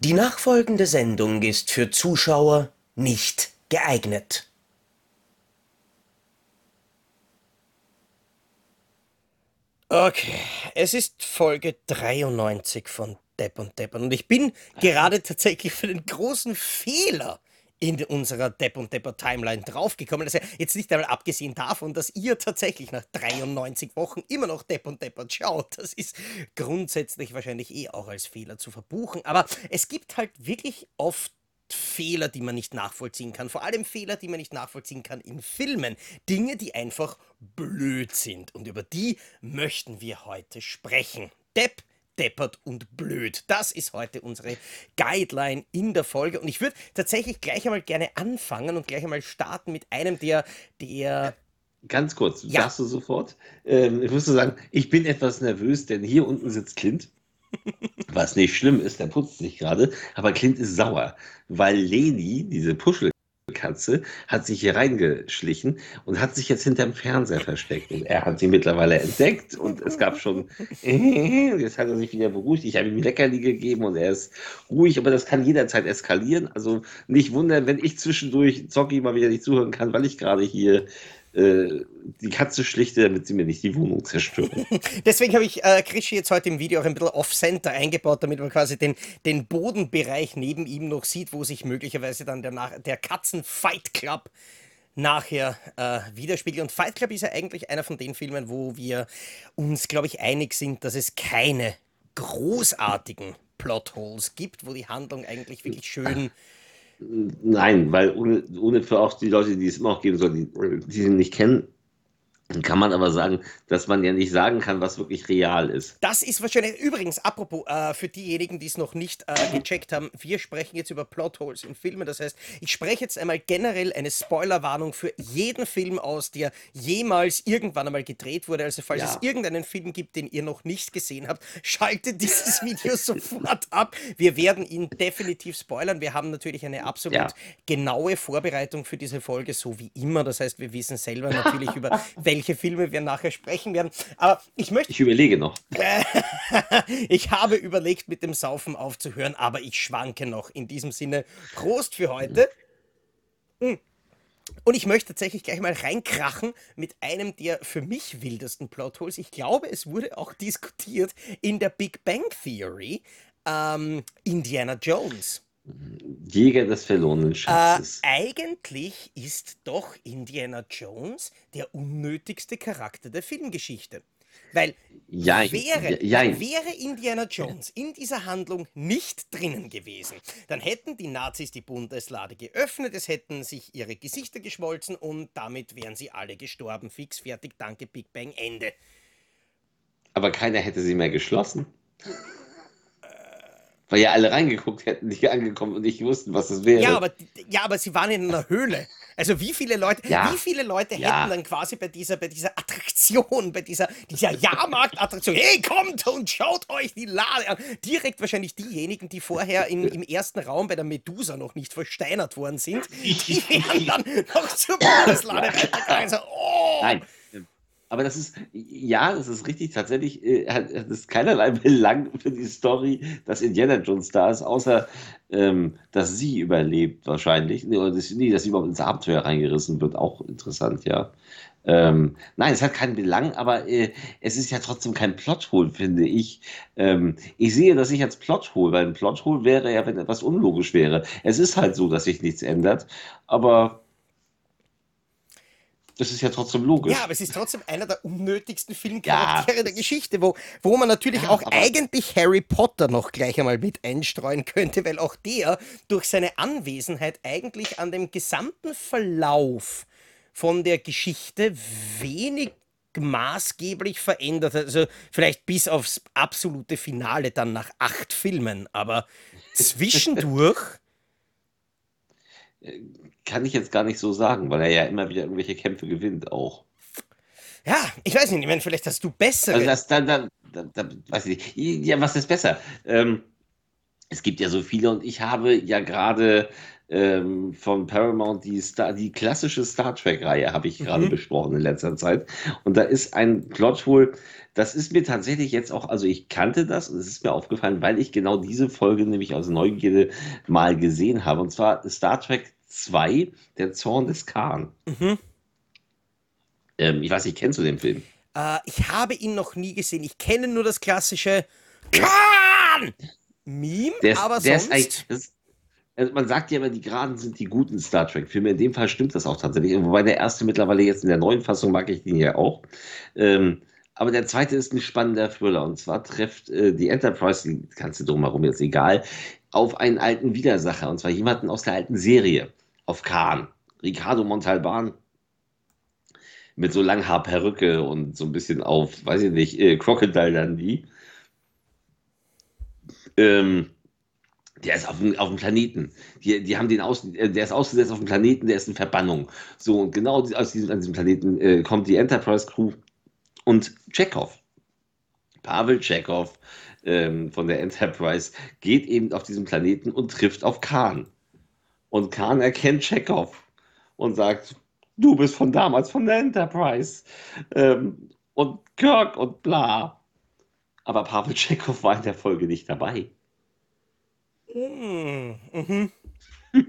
Die nachfolgende Sendung ist für Zuschauer nicht geeignet. Okay, es ist Folge 93 von Depp und Deppern und ich bin gerade tatsächlich für den großen Fehler in unserer Depp und Depper Timeline draufgekommen. Also jetzt nicht einmal abgesehen davon, dass ihr tatsächlich nach 93 Wochen immer noch Depp und Deppert schaut. Das ist grundsätzlich wahrscheinlich eh auch als Fehler zu verbuchen. Aber es gibt halt wirklich oft Fehler, die man nicht nachvollziehen kann. Vor allem Fehler, die man nicht nachvollziehen kann in Filmen. Dinge, die einfach blöd sind. Und über die möchten wir heute sprechen. Depp deppert und blöd. Das ist heute unsere Guideline in der Folge. Und ich würde tatsächlich gleich einmal gerne anfangen und gleich einmal starten mit einem, der, der Ganz kurz, ja. sagst du sofort. Ähm, ich muss sagen, ich bin etwas nervös, denn hier unten sitzt Clint. Was nicht schlimm ist, der putzt sich gerade, aber Clint ist sauer, weil Leni, diese Puschel, Katze hat sich hier reingeschlichen und hat sich jetzt hinterm Fernseher versteckt. Und er hat sie mittlerweile entdeckt und es gab schon, jetzt hat er sich wieder beruhigt. Ich habe ihm Leckerli gegeben und er ist ruhig, aber das kann jederzeit eskalieren. Also nicht wundern, wenn ich zwischendurch Zocki mal wieder nicht zuhören kann, weil ich gerade hier die Katze schlichte, damit sie mir nicht die Wohnung zerstören. Deswegen habe ich äh, Krischi jetzt heute im Video auch ein bisschen off-center eingebaut, damit man quasi den, den Bodenbereich neben ihm noch sieht, wo sich möglicherweise dann der, der Katzen-Fight Club nachher äh, widerspiegelt. Und Fight Club ist ja eigentlich einer von den Filmen, wo wir uns, glaube ich, einig sind, dass es keine großartigen Plotholes gibt, wo die Handlung eigentlich wirklich schön Nein, weil ohne, ohne für auch die Leute, die es immer auch geben soll, die, die sie nicht kennen, kann man aber sagen, dass man ja nicht sagen kann, was wirklich real ist. Das ist wahrscheinlich, übrigens, apropos, äh, für diejenigen, die es noch nicht äh, gecheckt haben, wir sprechen jetzt über Plotholes in Filmen. Das heißt, ich spreche jetzt einmal generell eine Spoilerwarnung für jeden Film aus, der jemals irgendwann einmal gedreht wurde. Also, falls ja. es irgendeinen Film gibt, den ihr noch nicht gesehen habt, schaltet dieses Video sofort ab. Wir werden ihn definitiv spoilern. Wir haben natürlich eine absolut ja. genaue Vorbereitung für diese Folge, so wie immer. Das heißt, wir wissen selber natürlich über welche welche Filme wir nachher sprechen werden. Aber ich möchte. Ich überlege noch. ich habe überlegt, mit dem Saufen aufzuhören, aber ich schwanke noch. In diesem Sinne, Prost für heute. Mhm. Und ich möchte tatsächlich gleich mal reinkrachen mit einem der für mich wildesten Plotholes. Ich glaube, es wurde auch diskutiert in der Big Bang Theory. Ähm, Indiana Jones. Jäger des verlorenen Schatzes. Äh, eigentlich ist doch Indiana Jones der unnötigste Charakter der Filmgeschichte. Weil Jein. wäre, Jein. wäre Indiana Jones in dieser Handlung nicht drinnen gewesen, dann hätten die Nazis die Bundeslade geöffnet, es hätten sich ihre Gesichter geschmolzen und damit wären sie alle gestorben. Fix, fertig, danke, Big Bang, Ende. Aber keiner hätte sie mehr geschlossen. Weil ja alle reingeguckt hätten, die angekommen und nicht wussten, was das wäre. Ja, aber, ja, aber sie waren in einer Höhle. Also wie viele Leute, ja. wie viele Leute ja. hätten dann quasi bei dieser, bei dieser Attraktion, bei dieser, dieser Jahrmarktattraktion, hey, kommt und schaut euch die Lade an. Direkt wahrscheinlich diejenigen, die vorher in, im ersten Raum bei der Medusa noch nicht versteinert worden sind, die wären dann noch zur Bundeslade weitergegangen. So, oh. Nein, aber das ist, ja, das ist richtig, tatsächlich äh, hat es keinerlei Belang für die Story, dass Indiana Jones da ist, außer ähm, dass sie überlebt wahrscheinlich. Oder dass, nee, dass sie überhaupt ins Abenteuer reingerissen wird, auch interessant, ja. Ähm, nein, es hat keinen Belang, aber äh, es ist ja trotzdem kein Plothole, finde ich. Ähm, ich sehe das nicht als Plothole, weil ein Plothole wäre ja, wenn etwas unlogisch wäre. Es ist halt so, dass sich nichts ändert, aber das ist ja trotzdem logisch. Ja, aber es ist trotzdem einer der unnötigsten Filmcharaktere ja, der Geschichte, wo, wo man natürlich ja, auch eigentlich Harry Potter noch gleich einmal mit einstreuen könnte, weil auch der durch seine Anwesenheit eigentlich an dem gesamten Verlauf von der Geschichte wenig maßgeblich verändert hat. Also vielleicht bis aufs absolute Finale dann nach acht Filmen, aber zwischendurch äh, kann ich jetzt gar nicht so sagen, weil er ja immer wieder irgendwelche Kämpfe gewinnt auch. Ja, ich weiß nicht, ich meine, vielleicht hast du bessere. Also das, dann, dann, dann, dann, weiß ich nicht. Ja, was ist besser? Ähm, es gibt ja so viele und ich habe ja gerade ähm, von Paramount, die, Star, die klassische Star Trek-Reihe habe ich gerade mhm. besprochen in letzter Zeit. Und da ist ein Plot wohl, das ist mir tatsächlich jetzt auch, also ich kannte das und es ist mir aufgefallen, weil ich genau diese Folge nämlich aus Neugierde mal gesehen habe. Und zwar Star Trek 2, der Zorn des Khan. Mhm. Ähm, ich weiß nicht, kennst du den Film? Äh, ich habe ihn noch nie gesehen. Ich kenne nur das klassische Khan! Meme, der aber der sonst... Ist also man sagt ja immer, die Geraden sind die guten Star Trek-Filme. In dem Fall stimmt das auch tatsächlich. Wobei der erste mittlerweile jetzt in der neuen Fassung mag ich den ja auch. Ähm, aber der zweite ist ein spannender Thriller. Und zwar trifft äh, die Enterprise, die ganze drumherum jetzt egal, auf einen alten Widersacher. Und zwar jemanden aus der alten Serie. Auf Khan. Ricardo Montalban. Mit so Langhaarperücke und so ein bisschen auf, weiß ich nicht, äh, Crocodile Dundee. Ähm, der ist auf dem, auf dem Planeten. Die, die haben den aus, äh, der ist ausgesetzt auf dem Planeten, der ist in Verbannung. So, und genau aus diesem, an diesem Planeten äh, kommt die Enterprise Crew und Chekhov. Pavel Chekhov ähm, von der Enterprise geht eben auf diesem Planeten und trifft auf Khan. Und Khan erkennt Chekhov und sagt, du bist von damals von der Enterprise. Ähm, und Kirk und bla. Aber Pavel Chekhov war in der Folge nicht dabei. Hm, mhm.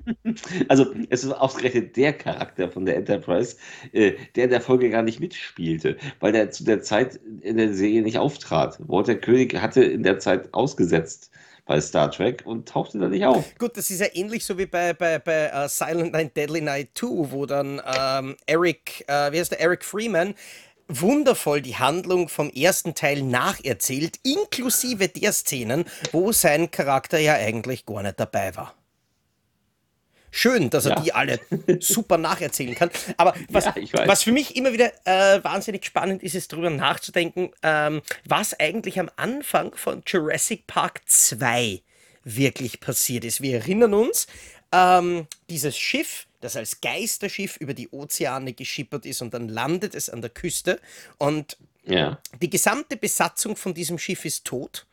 Also, es ist ausgerechnet der Charakter von der Enterprise, äh, der in der Folge gar nicht mitspielte, weil der zu der Zeit in der Serie nicht auftrat. Walter König hatte in der Zeit ausgesetzt bei Star Trek und tauchte da nicht auf. Gut, das ist ja ähnlich so wie bei, bei, bei uh, Silent Night, Deadly Night 2, wo dann ähm, Eric, äh, wie heißt der, Eric Freeman wundervoll die Handlung vom ersten Teil nacherzählt, inklusive der Szenen, wo sein Charakter ja eigentlich gar nicht dabei war. Schön, dass er ja. die alle super nacherzählen kann. Aber was, ja, was für mich immer wieder äh, wahnsinnig spannend ist, ist darüber nachzudenken, ähm, was eigentlich am Anfang von Jurassic Park 2 wirklich passiert ist. Wir erinnern uns, ähm, dieses Schiff das als Geisterschiff über die Ozeane geschippert ist und dann landet es an der Küste. Und ja. die gesamte Besatzung von diesem Schiff ist tot.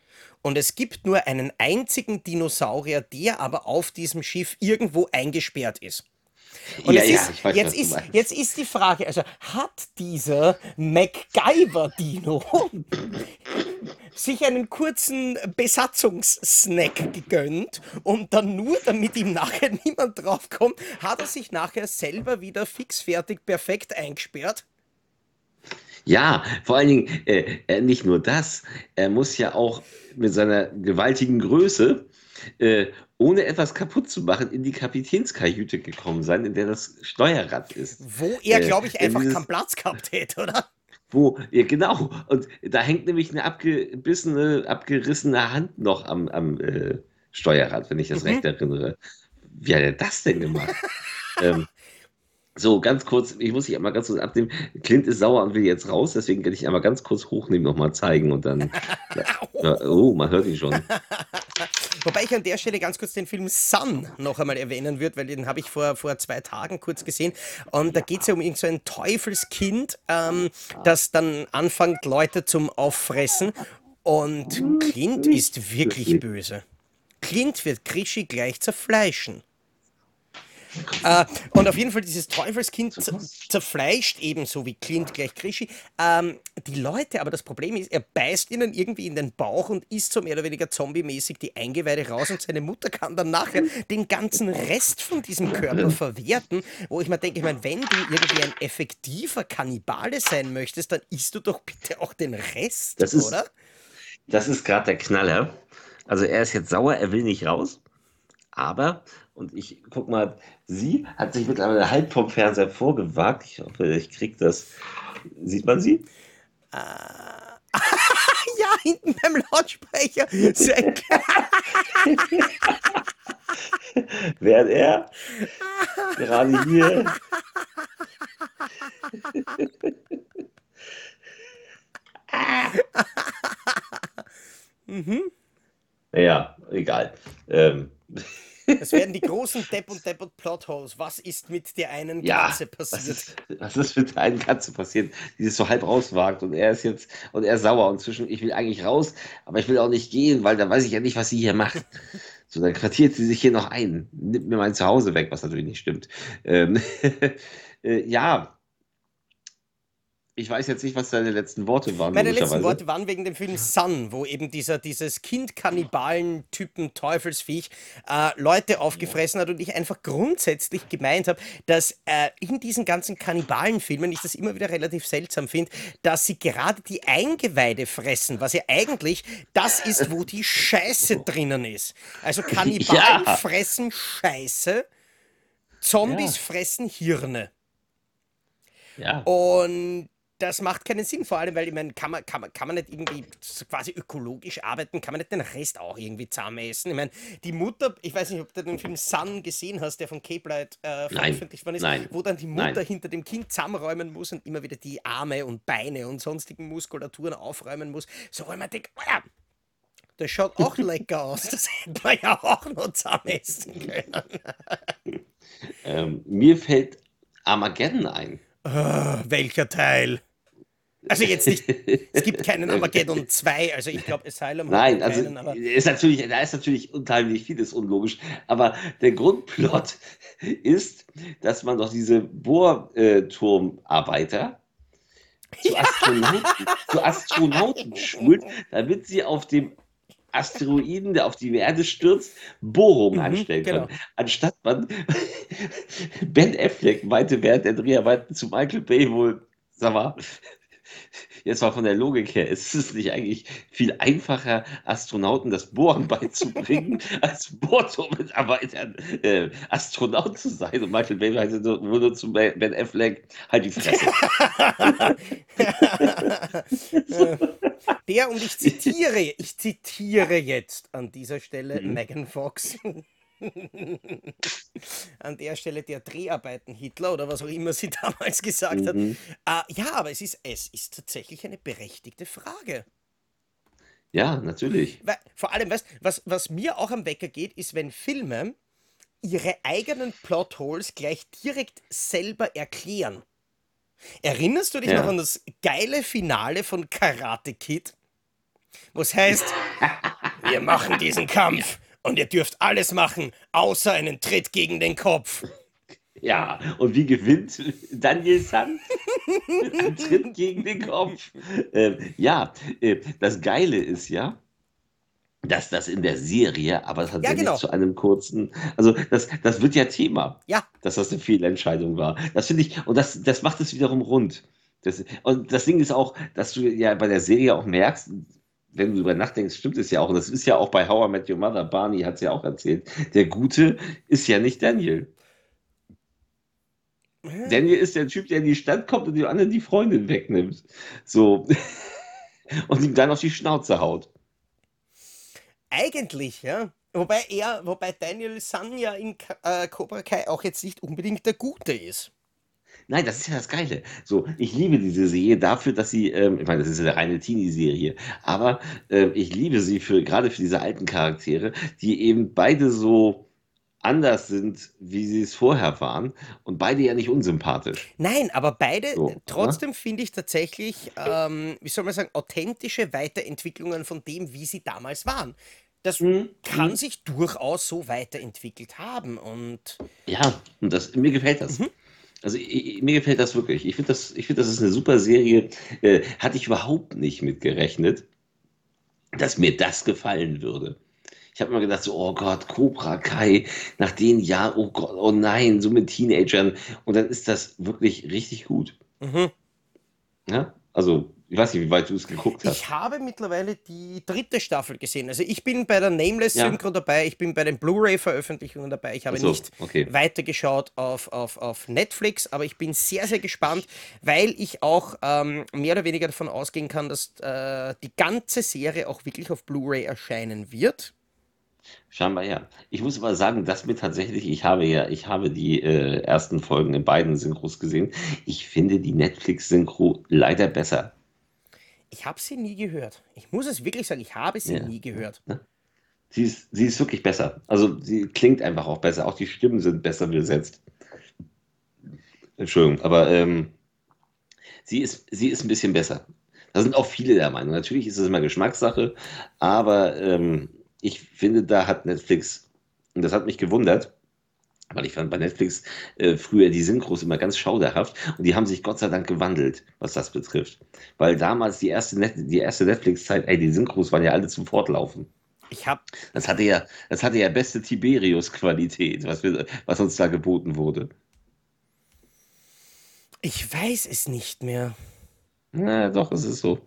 Und es gibt nur einen einzigen Dinosaurier, der aber auf diesem Schiff irgendwo eingesperrt ist. Und ja, ja, ist, weiß, jetzt, ist, jetzt ist die Frage, also hat dieser MacGyver-Dino sich einen kurzen Besatzungssnack gegönnt und dann nur, damit ihm nachher niemand draufkommt, hat er sich nachher selber wieder fixfertig perfekt eingesperrt? Ja, vor allen Dingen äh, äh nicht nur das, er muss ja auch mit seiner gewaltigen Größe äh, ohne etwas kaputt zu machen, in die Kapitänskajüte gekommen sein, in der das Steuerrad ist. Wo er, äh, glaube ich, einfach dieses, keinen Platz gehabt hätte, oder? Wo, ja, genau. Und da hängt nämlich eine abgebissene, abgerissene Hand noch am, am äh, Steuerrad, wenn ich das mhm. recht erinnere. Wie hat er das denn gemacht? ähm, so, ganz kurz, ich muss dich einmal ganz kurz abnehmen. Clint ist sauer und will jetzt raus, deswegen werde ich einmal ganz kurz hochnehmen, nochmal zeigen und dann. ja, oh, man hört ihn schon. Wobei ich an der Stelle ganz kurz den Film Sun noch einmal erwähnen würde, weil den habe ich vor, vor zwei Tagen kurz gesehen. Und da geht es ja um irgend so ein Teufelskind, ähm, das dann anfängt, Leute zum Auffressen. Und Clint ist wirklich böse. Clint wird Krischi gleich zerfleischen. Äh, und auf jeden Fall dieses Teufelskind zerfleischt ebenso wie Clint gleich Krischi. Ähm, die Leute, aber das Problem ist, er beißt ihnen irgendwie in den Bauch und isst so mehr oder weniger zombie-mäßig die Eingeweide raus und seine Mutter kann dann nachher den ganzen Rest von diesem Körper verwerten, wo ich mir denke, ich meine, wenn du irgendwie ein effektiver Kannibale sein möchtest, dann isst du doch bitte auch den Rest, das ist, oder? Das ist gerade der Knaller. Also er ist jetzt sauer, er will nicht raus, aber und ich guck mal, sie hat sich mittlerweile halb vom Fernseher vorgewagt. Ich hoffe, ich krieg das. Sieht man sie? Äh, ja, hinten beim Lautsprecher. Sehr Während er gerade hier. mhm. Ja, egal. Ähm. Das werden die großen Depp und Depp und Plotholes. Was ist mit der einen ja, Katze passiert? Was ist, was ist mit der einen Katze passiert, die sich so halb rauswagt und er ist jetzt und er ist sauer und zwischen ich will eigentlich raus, aber ich will auch nicht gehen, weil da weiß ich ja nicht, was sie hier macht. So, dann quartiert sie sich hier noch ein, nimmt mir mein Zuhause weg, was natürlich nicht stimmt. Ähm, äh, ja, ich weiß jetzt nicht, was deine letzten Worte waren. Meine letzten Worte waren wegen dem Film Sun, wo eben dieser, dieses Kind-Kannibalen-Typen Teufelsviech äh, Leute aufgefressen hat und ich einfach grundsätzlich gemeint habe, dass äh, in diesen ganzen Kannibalenfilmen ich das immer wieder relativ seltsam finde, dass sie gerade die Eingeweide fressen, was ja eigentlich das ist, wo die Scheiße drinnen ist. Also Kannibalen ja. fressen Scheiße, Zombies ja. fressen Hirne. Ja. Und das macht keinen Sinn, vor allem, weil ich meine, kann man, kann, man, kann man nicht irgendwie quasi ökologisch arbeiten, kann man nicht den Rest auch irgendwie zusammen essen. Ich meine, die Mutter, ich weiß nicht, ob du den Film Sun gesehen hast, der von Cape Light äh, veröffentlicht worden ist, Nein. wo dann die Mutter Nein. hinter dem Kind zusammenräumen muss und immer wieder die Arme und Beine und sonstigen Muskulaturen aufräumen muss. So, weil man denkt, oh ja, das schaut auch lecker aus. Das hätte man ja auch noch zusammen essen können. ähm, mir fällt Armageddon ein. Uh, welcher Teil? Also jetzt nicht, es gibt keinen Armageddon 2, also ich glaube Asylum Nein, also keinen, aber ist natürlich, da ist natürlich unheimlich vieles unlogisch, aber der Grundplot ist, dass man doch diese Bohrturmarbeiter zu Astronauten, zu Astronauten schult, damit sie auf dem Asteroiden, der auf die Erde stürzt, Bohrungen mhm, anstellen kann. Genau. Anstatt man Ben Affleck meinte während der Dreharbeiten zu Michael Bay wohl, sag mal, jetzt mal von der Logik her, ist es nicht eigentlich viel einfacher, Astronauten das Bohren beizubringen, als Bohrturmitarbeitern äh, Astronaut zu sein? Und Michael Bay meinte nur zu Ben Affleck, halt die Fresse. der, und ich zitiere, ich zitiere jetzt an dieser Stelle mhm. Megan Fox. An der Stelle der Dreharbeiten Hitler oder was auch immer sie damals gesagt mhm. hat. Äh, ja, aber es ist, es ist tatsächlich eine berechtigte Frage. Ja, natürlich. Weil, vor allem, weißt, was, was mir auch am Wecker geht, ist, wenn Filme ihre eigenen Plotholes gleich direkt selber erklären. Erinnerst du dich ja. noch an das geile Finale von Karate Kid? Was heißt, wir machen diesen Kampf und ihr dürft alles machen, außer einen Tritt gegen den Kopf. Ja, und wie gewinnt Daniel San? Ein Tritt gegen den Kopf. Ähm, ja, äh, das Geile ist ja, dass das in der Serie, aber tatsächlich ja, genau. zu einem kurzen, also das, das wird ja Thema, ja. dass das eine Fehlentscheidung war. Das finde ich, und das, das macht es wiederum rund. Das, und das Ding ist auch, dass du ja bei der Serie auch merkst, wenn du darüber nachdenkst, stimmt es ja auch. Und das ist ja auch bei How I Met Your Mother, Barney hat es ja auch erzählt. Der Gute ist ja nicht Daniel. Daniel ist der Typ, der in die Stadt kommt und dem anderen die Freundin wegnimmt. So. und ihm dann auf die Schnauze haut. Eigentlich, ja. Wobei er, wobei Daniel Sun ja in äh, Cobra Kai auch jetzt nicht unbedingt der Gute ist. Nein, das ist ja das Geile. So, ich liebe diese Serie dafür, dass sie, ähm, ich meine, das ist ja eine reine Teenie-Serie, aber äh, ich liebe sie für gerade für diese alten Charaktere, die eben beide so anders sind, wie sie es vorher waren und beide ja nicht unsympathisch. Nein, aber beide, so, trotzdem finde ich tatsächlich, ähm, wie soll man sagen, authentische Weiterentwicklungen von dem, wie sie damals waren. Das mhm. kann mhm. sich durchaus so weiterentwickelt haben und. Ja, und das, mir gefällt das. Mhm. Also ich, mir gefällt das wirklich. Ich finde, das, find, das ist eine super Serie. Äh, hatte ich überhaupt nicht mit gerechnet, dass mir das gefallen würde. Ich habe immer gedacht, so, oh Gott, Cobra Kai, nach den Jahren, oh Gott, oh nein, so mit Teenagern. Und dann ist das wirklich richtig gut. Mhm. Ja, also ich weiß nicht, wie weit du es geguckt hast. Ich habe mittlerweile die dritte Staffel gesehen. Also ich bin bei der Nameless Synchro ja. dabei, ich bin bei den Blu-ray-Veröffentlichungen dabei. Ich habe so, nicht okay. weitergeschaut auf, auf, auf Netflix, aber ich bin sehr, sehr gespannt, weil ich auch ähm, mehr oder weniger davon ausgehen kann, dass äh, die ganze Serie auch wirklich auf Blu-ray erscheinen wird. Scheinbar ja. Ich muss aber sagen, dass mir tatsächlich, ich habe ja, ich habe die äh, ersten Folgen in beiden Synchros gesehen. Ich finde die Netflix-Synchro leider besser. Ich habe sie nie gehört. Ich muss es wirklich sagen, ich habe sie ja. nie gehört. Sie ist, sie ist wirklich besser. Also sie klingt einfach auch besser. Auch die Stimmen sind besser besetzt. Entschuldigung, aber ähm, sie, ist, sie ist ein bisschen besser. Da sind auch viele der Meinung. Natürlich ist es immer Geschmackssache, aber ähm, ich finde, da hat Netflix, und das hat mich gewundert, weil ich fand bei Netflix äh, früher die Synchros immer ganz schauderhaft und die haben sich Gott sei Dank gewandelt, was das betrifft. Weil damals die erste, Net die erste Netflix-Zeit, ey, die Synchros waren ja alle zum Fortlaufen. Ich hab. Das hatte ja, das hatte ja beste Tiberius-Qualität, was, was uns da geboten wurde. Ich weiß es nicht mehr. Na, doch, es ist so.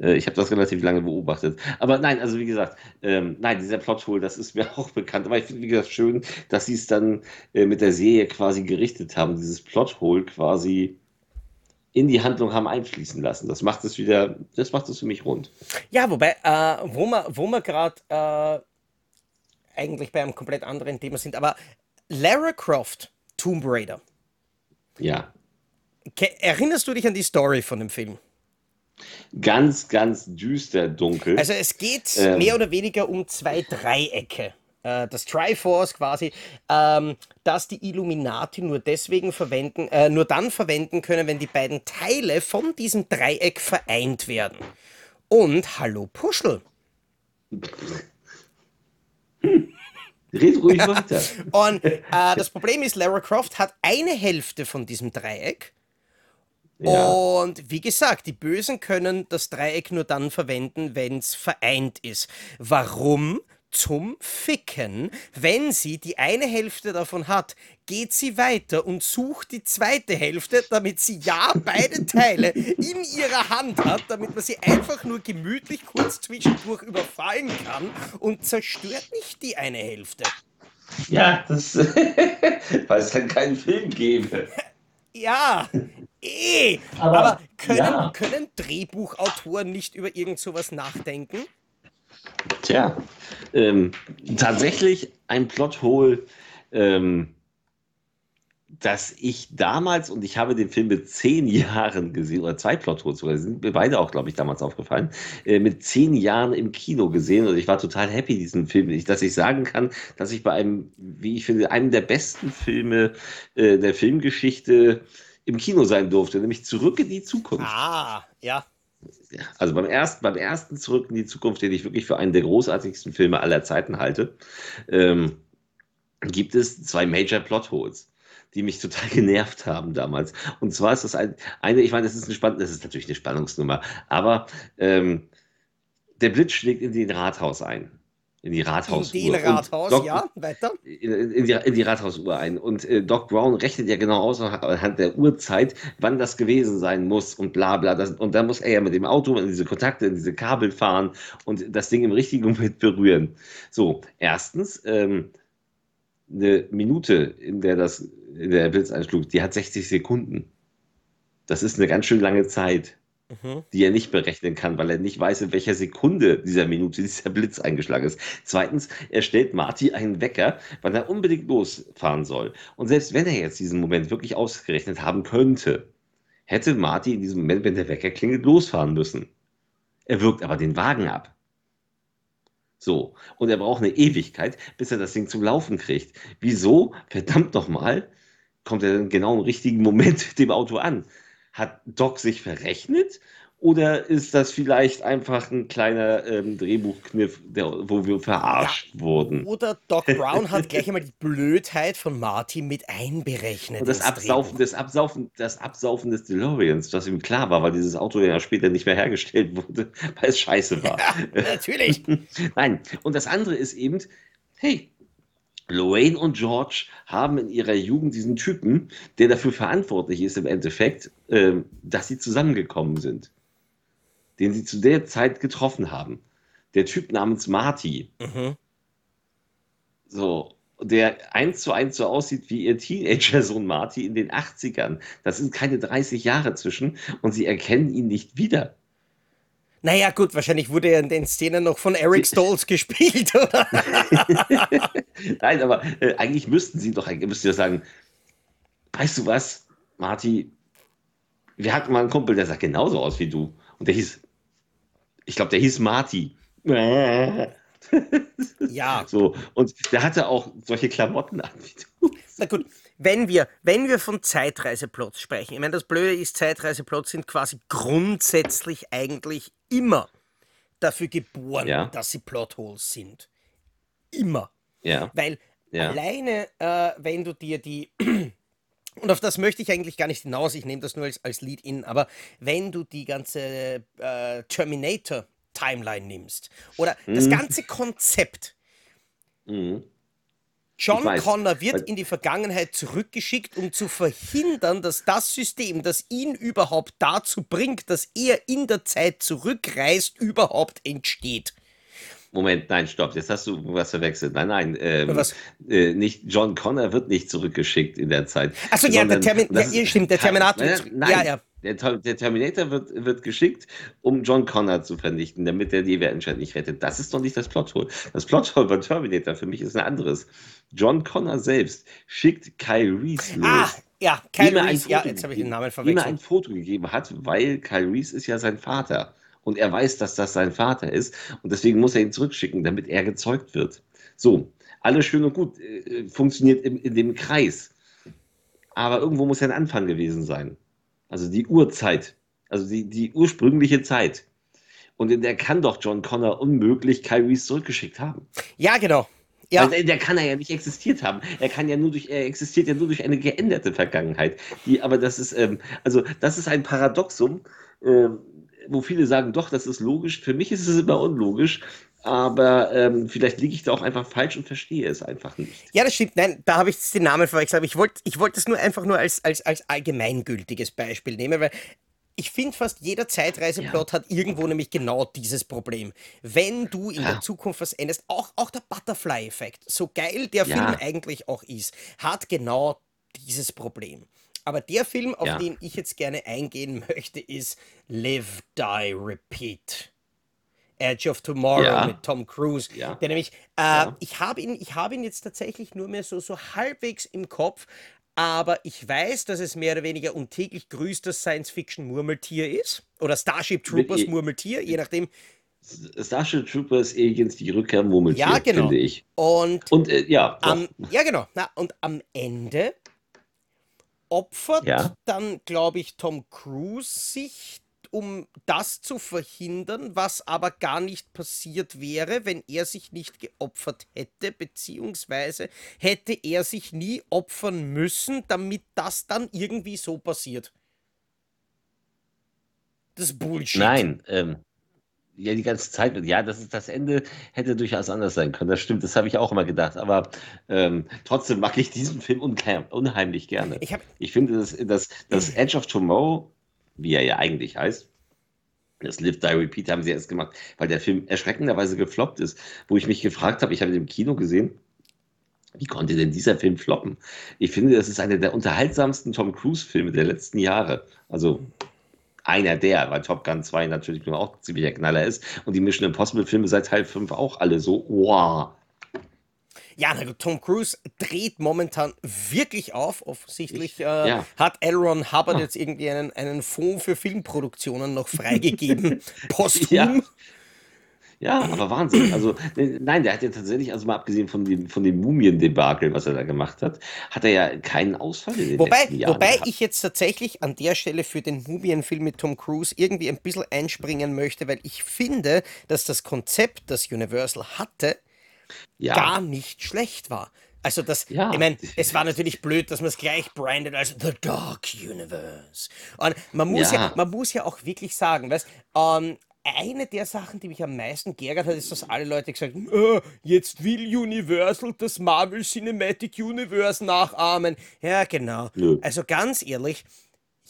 Äh, ich habe das relativ lange beobachtet. Aber nein, also wie gesagt, ähm, nein, dieser Plothole, das ist mir auch bekannt. Aber ich finde, wie gesagt, schön, dass sie es dann äh, mit der Serie quasi gerichtet haben, dieses Plothole quasi in die Handlung haben einfließen lassen. Das macht es wieder, das macht es für mich rund. Ja, wobei, äh, wo wir, wo wir gerade äh, eigentlich bei einem komplett anderen Thema sind, aber Lara Croft, Tomb Raider. Ja. Erinnerst du dich an die Story von dem Film? Ganz, ganz düster dunkel. Also es geht ähm, mehr oder weniger um zwei Dreiecke. Äh, das Triforce quasi, ähm, dass die Illuminati nur deswegen verwenden, äh, nur dann verwenden können, wenn die beiden Teile von diesem Dreieck vereint werden. Und hallo Puschel. Hm. Red ruhig weiter. Und äh, das Problem ist, Lara Croft hat eine Hälfte von diesem Dreieck ja. Und wie gesagt, die Bösen können das Dreieck nur dann verwenden, wenn es vereint ist. Warum? Zum Ficken. Wenn sie die eine Hälfte davon hat, geht sie weiter und sucht die zweite Hälfte, damit sie ja beide Teile in ihrer Hand hat, damit man sie einfach nur gemütlich kurz zwischendurch überfallen kann und zerstört nicht die eine Hälfte. Ja, das, weil es dann keinen Film gäbe. Ja, eh. Aber, Aber können, ja. können Drehbuchautoren nicht über irgend sowas nachdenken? Tja, ähm, tatsächlich ein Plothole, ähm, dass ich damals, und ich habe den Film mit zehn Jahren gesehen, oder zwei Plotholes sogar, sind mir beide auch, glaube ich, damals aufgefallen, äh, mit zehn Jahren im Kino gesehen und ich war total happy, diesen Film, dass ich sagen kann, dass ich bei einem, wie ich finde, einem der besten Filme äh, der Filmgeschichte im Kino sein durfte, nämlich Zurück in die Zukunft. Ah, ja. Also beim ersten, beim ersten Zurück in die Zukunft, den ich wirklich für einen der großartigsten Filme aller Zeiten halte, ähm, gibt es zwei Major Plotholes die mich total genervt haben damals. Und zwar ist das ein, eine, ich meine, das ist eine Spann das ist natürlich eine Spannungsnummer, aber ähm, der Blitz schlägt in den Rathaus ein. In die Rathausuhr. In den Rathaus, Doc, ja, weiter. In, in, die, in die Rathausuhr ein. Und äh, Doc Brown rechnet ja genau aus anhand der Uhrzeit, wann das gewesen sein muss und bla bla. Das, und dann muss er ja mit dem Auto in diese Kontakte, in diese Kabel fahren und das Ding im richtigen Moment berühren. So, erstens, ähm, eine Minute, in der das, der Blitz einschlug, die hat 60 Sekunden. Das ist eine ganz schön lange Zeit, mhm. die er nicht berechnen kann, weil er nicht weiß, in welcher Sekunde dieser Minute dieser Blitz eingeschlagen ist. Zweitens, er stellt Marty einen Wecker, weil er unbedingt losfahren soll. Und selbst wenn er jetzt diesen Moment wirklich ausgerechnet haben könnte, hätte Marty in diesem Moment, wenn der Wecker klingelt, losfahren müssen. Er wirkt aber den Wagen ab. So. Und er braucht eine Ewigkeit, bis er das Ding zum Laufen kriegt. Wieso, verdammt nochmal, kommt er dann genau im richtigen Moment dem Auto an? Hat Doc sich verrechnet? Oder ist das vielleicht einfach ein kleiner ähm, Drehbuchkniff, der, wo wir verarscht ja. wurden? Oder Doc Brown hat gleich einmal die Blödheit von Marty mit einberechnet. Und das Absaufen, das, Absaufen, das Absaufen des DeLoreans, was ihm klar war, weil dieses Auto ja später nicht mehr hergestellt wurde, weil es scheiße war. Ja, natürlich. Nein. Und das andere ist eben, hey, Lorraine und George haben in ihrer Jugend diesen Typen, der dafür verantwortlich ist im Endeffekt, äh, dass sie zusammengekommen sind den sie zu der Zeit getroffen haben. Der Typ namens Marty. Mhm. So, der eins zu eins so aussieht wie ihr Teenager-Sohn Marty in den 80ern. Das sind keine 30 Jahre zwischen und sie erkennen ihn nicht wieder. Naja, gut, wahrscheinlich wurde er in den Szenen noch von Eric Stolz gespielt, oder? Nein, aber äh, eigentlich müssten sie doch, müssten ja sagen, weißt du was, Marty, wir hatten mal einen Kumpel, der sah genauso aus wie du. Und der hieß, ich glaube, der hieß Marty. ja. So, und der hatte auch solche Klamotten an wie du. Na gut, wenn wir, wenn wir von Zeitreiseplots sprechen, ich meine, das Blöde ist, Zeitreiseplots sind quasi grundsätzlich eigentlich immer dafür geboren, ja. dass sie Plotholes sind. immer. Ja. Weil Ja. alleine, äh, wenn du dir die. Und auf das möchte ich eigentlich gar nicht hinaus, ich nehme das nur als, als Lead-In, aber wenn du die ganze äh, Terminator-Timeline nimmst oder das Mhm. ganze Konzept, Mhm. John Connor wird weil- in die Vergangenheit zurückgeschickt, um zu verhindern, dass das System, das ihn überhaupt dazu bringt, dass er in der Zeit zurückreist, überhaupt entsteht. Moment, nein, stopp, jetzt hast du was verwechselt. Nein, nein, ähm? Äh, nicht John Connor wird nicht zurückgeschickt in der Zeit. Achso, ja, der, Termin ja, ist- stimmt, der Terminator. Nein, wird- nein, ja, ja. Der, der Terminator wird, wird geschickt, um John Connor zu vernichten, damit er die Menschheit nicht rettet. Das ist doch nicht das Plothole. Das Plothole bei Terminator für mich ist ein anderes. John Connor selbst schickt Kyle Reese los. Ah, ja, ein Reese, ja, jetzt habe ich den Namen er verwechselt. ein Foto gegeben hat, weil Reese ist ja sein Vater. Und er weiß, dass das sein Vater ist. Und deswegen muss er ihn zurückschicken, damit er gezeugt wird. So, alles schön und gut. äh, Funktioniert in, in dem Kreis. Aber irgendwo muss ja ein Anfang gewesen sein. Also die Urzeit. Also die, die ursprüngliche Zeit. Und in der kann doch John Connor unmöglich Reese zurückgeschickt haben. Ja, genau. Ja, Weil der, der kann er ja nicht existiert haben. Er kann ja nur durch, er existiert ja nur durch eine geänderte Vergangenheit. Die, aber das ist, ähm, also das ist ein Paradoxum, ähm, wo viele sagen, doch, das ist logisch. Für mich ist es immer unlogisch, aber ähm, vielleicht liege ich da auch einfach falsch und verstehe es einfach nicht. Ja, das stimmt. Nein, da habe ich den Namen verwechselt. Aber ich wollte ich wollt das nur einfach nur als, als, als allgemeingültiges Beispiel nehmen, weil ich finde, fast jeder Zeitreiseplot hat irgendwo nämlich genau dieses Problem. Wenn du in Ja. der Zukunft was änderst, auch, auch der Butterfly-Effekt, so geil der Ja. Film eigentlich auch ist, hat genau dieses Problem. Aber der Film, auf Ja. den ich jetzt gerne eingehen möchte, ist Live, Die, Repeat. Edge of Tomorrow Ja. mit Tom Cruise. Ja. Der nämlich, äh, Ja. ich habe ihn, ich habe ihn jetzt tatsächlich nur mehr so, so halbwegs im Kopf, aber ich weiß, dass es mehr oder weniger und täglich grüßt das Science-Fiction-Murmeltier ist. Oder Starship Troopers Mit- Murmeltier, je nachdem. Starship Troopers Aliens, die Rückkehr Murmeltier, Ja, genau. finde ich. Und Und äh, ja, am, ja, genau. Na, und am Ende opfert Ja. dann, glaube ich, Tom Cruise sich, um das zu verhindern, was aber gar nicht passiert wäre, wenn er sich nicht geopfert hätte, beziehungsweise hätte er sich nie opfern müssen, damit das dann irgendwie so passiert. Das ist Bullshit. Nein, ähm, ja, die ganze Zeit. Ja, das ist das Ende hätte durchaus anders sein können. Das stimmt, das habe ich auch immer gedacht. Aber ähm, trotzdem mag ich diesen Film unheim, unheimlich gerne. Ich Ich finde, dass, dass, dass Edge of Tomorrow, wie er ja eigentlich heißt, das Live, Die, Repeat haben sie erst gemacht, weil der Film erschreckenderweise gefloppt ist. Wo ich mich gefragt habe, ich habe ihn im Kino gesehen, wie konnte denn dieser Film floppen? Ich finde, das ist einer der unterhaltsamsten Tom Cruise-Filme der letzten Jahre. Also einer der, weil Top Gun 2 natürlich nur auch ziemlicher Knaller ist. Und die Mission Impossible-Filme seit Teil 5 auch alle so, wow. Ja, na gut, Tom Cruise dreht momentan wirklich auf. Offensichtlich Ich- äh, ja. hat L. Ron Hubbard Ah. jetzt irgendwie einen, einen Fonds für Filmproduktionen noch freigegeben. Posthum. Ja. Ja, aber Wahnsinn. Also, ne, nein, der hat ja tatsächlich, also mal abgesehen von dem, von dem Mumien-Debakel, was er da gemacht hat, hat er ja keinen Ausfall in den Wobei, letzten Jahren wobei gehabt. ich jetzt tatsächlich an der Stelle für den Mumienfilm mit Tom Cruise irgendwie ein bisschen einspringen möchte, weil ich finde, dass das Konzept, das Universal hatte, ja, gar nicht schlecht war. Also das, Ja. ich meine, es war natürlich blöd, dass man es gleich brandet als The Dark Universe. Und man muss ja, Ja. man muss ja auch wirklich sagen, weißt, ähm, eine der Sachen, die mich am meisten geärgert hat, ist, dass alle Leute gesagt haben, "Äh, jetzt will Universal das Marvel Cinematic Universe nachahmen. Ja, genau. Nö. Also ganz ehrlich,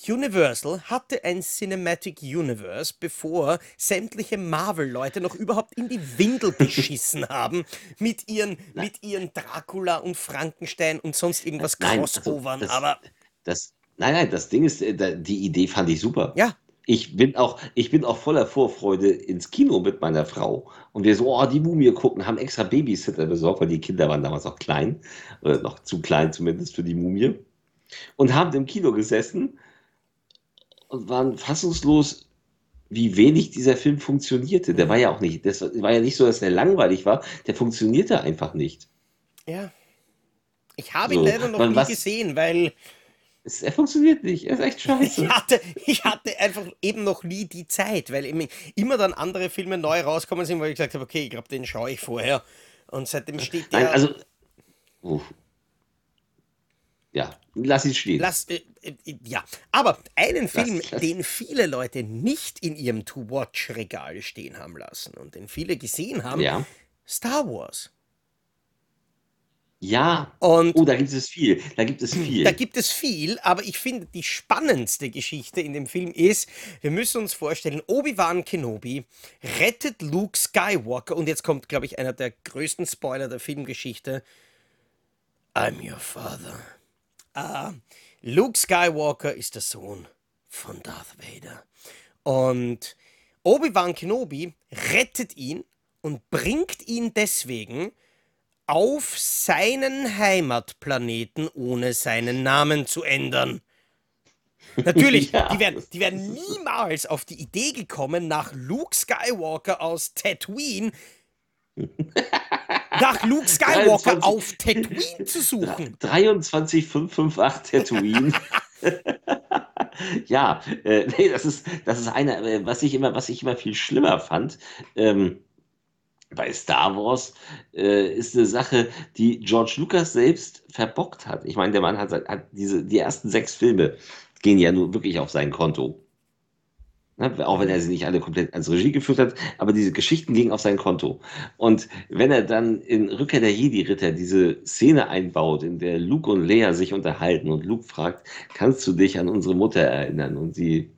Universal hatte ein Cinematic Universe, bevor sämtliche Marvel-Leute noch überhaupt in die Windel geschissen haben mit ihren, mit ihren Dracula und Frankenstein und sonst irgendwas Nein, also Crossovern. das- Aber das, nein, nein, das Ding ist, äh, die Idee fand ich super. ja, Ich bin auch, ich bin auch voller Vorfreude ins Kino mit meiner Frau. Und wir so, oh, die Mumie gucken, haben extra Babysitter besorgt, weil die Kinder waren damals noch klein, oder noch zu klein zumindest für die Mumie. Und haben im Kino gesessen und waren fassungslos, wie wenig dieser Film funktionierte. Der war ja auch nicht, das war ja nicht so, dass der langweilig war, der funktionierte einfach nicht. ja. Ich habe ihn So, leider noch man- nie was- gesehen, weil Es, er funktioniert nicht, er ist echt scheiße. ich hatte, ich hatte einfach eben noch nie die Zeit, weil immer dann andere Filme neu rauskommen sind, wo ich gesagt habe, okay, ich glaube, den schaue ich vorher. Und seitdem steht Nein, der. also. Oh. Ja, lass ihn stehen. Lass, äh, äh, ja, aber einen Film, lass. den viele Leute nicht in ihrem To-Watch-Regal stehen haben lassen und den viele gesehen haben, Ja. Star Wars. Ja. Und Oh, da gibt es viel. Da gibt es viel. Da gibt es viel, aber ich finde, die spannendste Geschichte in dem Film ist, wir müssen uns vorstellen, Obi-Wan Kenobi rettet Luke Skywalker und jetzt kommt, glaube ich, einer der größten Spoiler der Filmgeschichte. I'm your father. Ah, Luke Skywalker ist der Sohn von Darth Vader. Und Obi-Wan Kenobi rettet ihn und bringt ihn deswegen auf seinen Heimatplaneten, ohne seinen Namen zu ändern. Natürlich, Ja. die, wären, die wären niemals auf die Idee gekommen, nach Luke Skywalker aus Tatooine nach Luke Skywalker 23. auf Tatooine zu suchen. 23558 Tatooine. ja, äh, nee, das ist, das ist eine, äh, was ich immer, was ich immer viel schlimmer fand. Ähm, bei Star Wars äh, ist eine Sache, die George Lucas selbst verbockt hat. Ich meine, der Mann hat, hat diese, die ersten sechs Filme gehen ja nur wirklich auf sein Konto. Ne? Auch wenn er sie nicht alle komplett als Regie geführt hat, aber diese Geschichten gingen auf sein Konto. Und wenn er dann in Rückkehr der Jedi-Ritter diese Szene einbaut, in der Luke und Leia sich unterhalten und Luke fragt, kannst du dich an unsere Mutter erinnern? Und sie,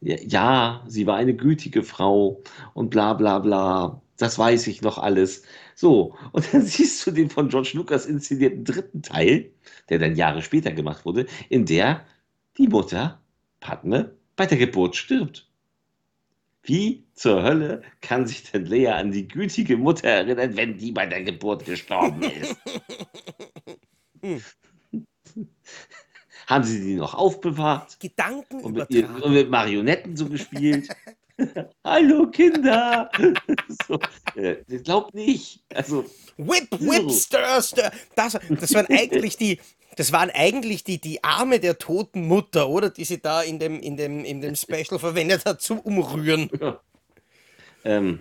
ja, sie war eine gütige Frau und bla bla bla, das weiß ich noch alles. So, und dann siehst du den von George Lucas inszenierten dritten Teil, der dann Jahre später gemacht wurde, in der die Mutter, Padme, bei der Geburt stirbt. Wie zur Hölle kann sich denn Lea an die gütige Mutter erinnern, wenn die bei der Geburt gestorben ist? Haben sie die noch aufbewahrt Gedanken und mit, ihr, und mit Marionetten so gespielt? Hallo Kinder! so, äh, ich glaub nicht. Also, Whip, whip, stir, stir. Das, das waren eigentlich die. Das waren eigentlich die, die Arme der toten Mutter, oder? Die sie da in dem, in dem, in dem Special verwendet hat zum Umrühren. ähm,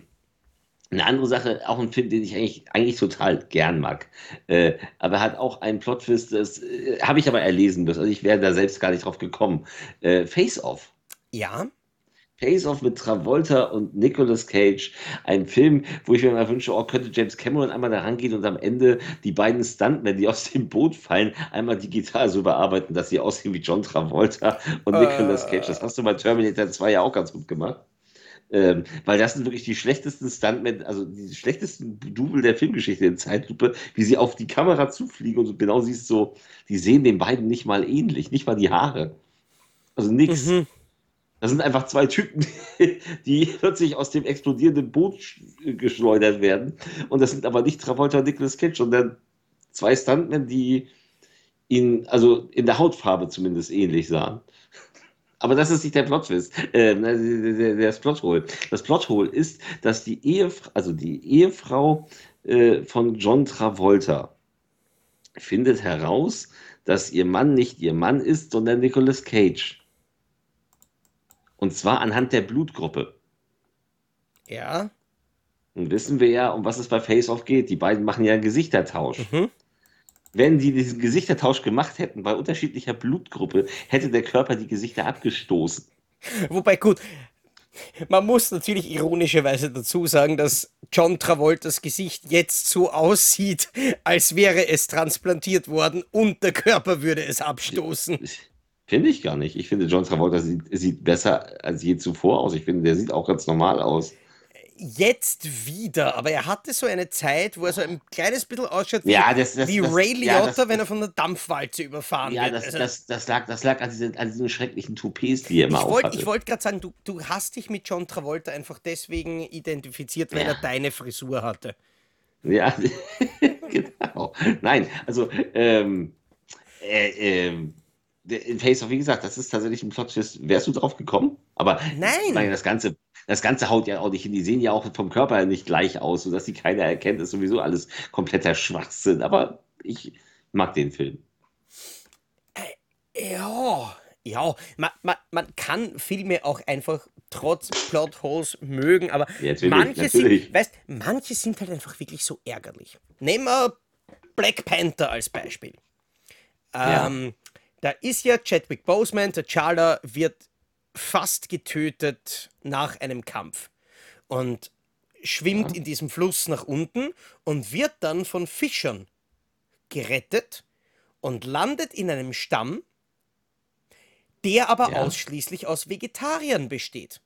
eine andere Sache, auch ein Film, den ich eigentlich, eigentlich total gern mag. Äh, aber hat auch einen Plot-Twist, das äh, habe ich aber erlesen müssen. Also ich wäre da selbst gar nicht drauf gekommen. Äh, Face Off. Ja. Face Off mit Travolta und Nicolas Cage. Ein Film, wo ich mir mal wünsche, oh, könnte James Cameron einmal da rangehen und am Ende die beiden Stuntmen, die aus dem Boot fallen, einmal digital so überarbeiten, dass sie aussehen wie John Travolta und Äh. Nicolas Cage. Das hast du bei Terminator 2 ja auch ganz gut gemacht. Ähm, weil das sind wirklich die schlechtesten Stuntmen, also die schlechtesten Double der Filmgeschichte in Zeitlupe, wie sie auf die Kamera zufliegen und du genau siehst so, die sehen den beiden nicht mal ähnlich, nicht mal die Haare. Also nix. Mhm. Das sind einfach zwei Typen, die plötzlich aus dem explodierenden Boot sch- geschleudert werden. Und das sind aber nicht Travolta und Nicolas Cage, sondern zwei Stuntmen, die ihn, also in der Hautfarbe zumindest ähnlich sahen. Aber das ist nicht der Plot-Twist, äh, das Plothole. Das Plothole ist, dass die Ehefrau, also die Ehefrau äh, von John Travolta findet heraus, dass ihr Mann nicht ihr Mann ist, sondern Nicolas Cage. Und zwar anhand der Blutgruppe. Ja. Und wissen wir ja, um was es bei Face Off geht. Die beiden machen ja einen Gesichtertausch. Mhm. Wenn die diesen Gesichtertausch gemacht hätten bei unterschiedlicher Blutgruppe, hätte der Körper die Gesichter abgestoßen. Wobei, gut, man muss natürlich ironischerweise dazu sagen, dass John Travoltas Gesicht jetzt so aussieht, als wäre es transplantiert worden und der Körper würde es abstoßen. Finde ich gar nicht. Ich finde, John Travolta sieht, sieht besser als je zuvor aus. Ich finde, der sieht auch ganz normal aus. Jetzt wieder, aber er hatte so eine Zeit, wo er so ein kleines bisschen ausschaut wie, Ja, das- das- wie das- Ray ja, Liotta, das- wenn er von der Dampfwalze überfahren Ja, wird. das, Also, das, lag, das lag an diesen, an diesen schrecklichen Toupets, die er immer ich wollte aufhatte. wollt gerade sagen, du, du hast dich mit John Travolta einfach deswegen identifiziert, weil Ja. er deine Frisur hatte. Ja, genau. Nein, also, ähm, äh, ähm, Face Off, wie gesagt, das ist tatsächlich ein Plot-Twist. Wärst du drauf gekommen? Aber Nein. ich meine, das Ganze, das Ganze haut ja auch nicht hin. Die sehen ja auch vom Körper her nicht gleich aus, sodass die keiner erkennt. Das ist sowieso alles kompletter Schwachsinn. Aber ich mag den Film. Ja, Ja, man, man, man kann Filme auch einfach trotz Plotholes mögen, aber Ja, manche natürlich. sind, weißt, manche sind halt einfach wirklich so ärgerlich. Nehmen wir Black Panther als Beispiel. Ja. Da ist ja Chadwick Boseman, T'Challa wird fast getötet nach einem Kampf und schwimmt in diesem Fluss nach unten und wird dann von Fischern gerettet und landet in einem Stamm, der aber Ja. ausschließlich aus Vegetariern besteht.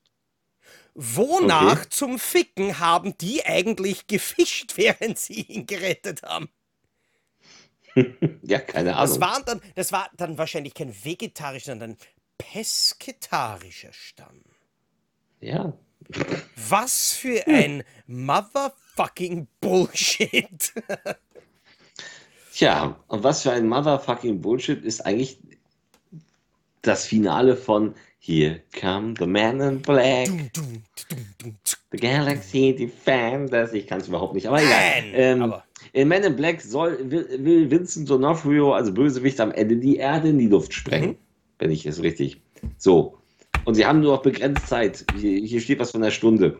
Wonach Okay. zum Ficken haben die eigentlich gefischt, während sie ihn gerettet haben? Ja, keine Das, Ahnung. waren dann, das war dann wahrscheinlich kein vegetarischer, sondern ein pesketarischer Stamm. Ja. Was für ein motherfucking Bullshit. Tja, und was für ein motherfucking Bullshit ist eigentlich das Finale von Here Come the Man in Black, the Galaxy Defenders. Ich kann es überhaupt nicht, aber egal. Ähm, aber- in Man in Black soll, will, Vincent D'Onofrio als Bösewicht am Ende die Erde in die Luft sprengen. Mhm. Wenn ich es richtig. So. Und sie haben nur noch begrenzt Zeit. Hier, hier steht was von einer Stunde.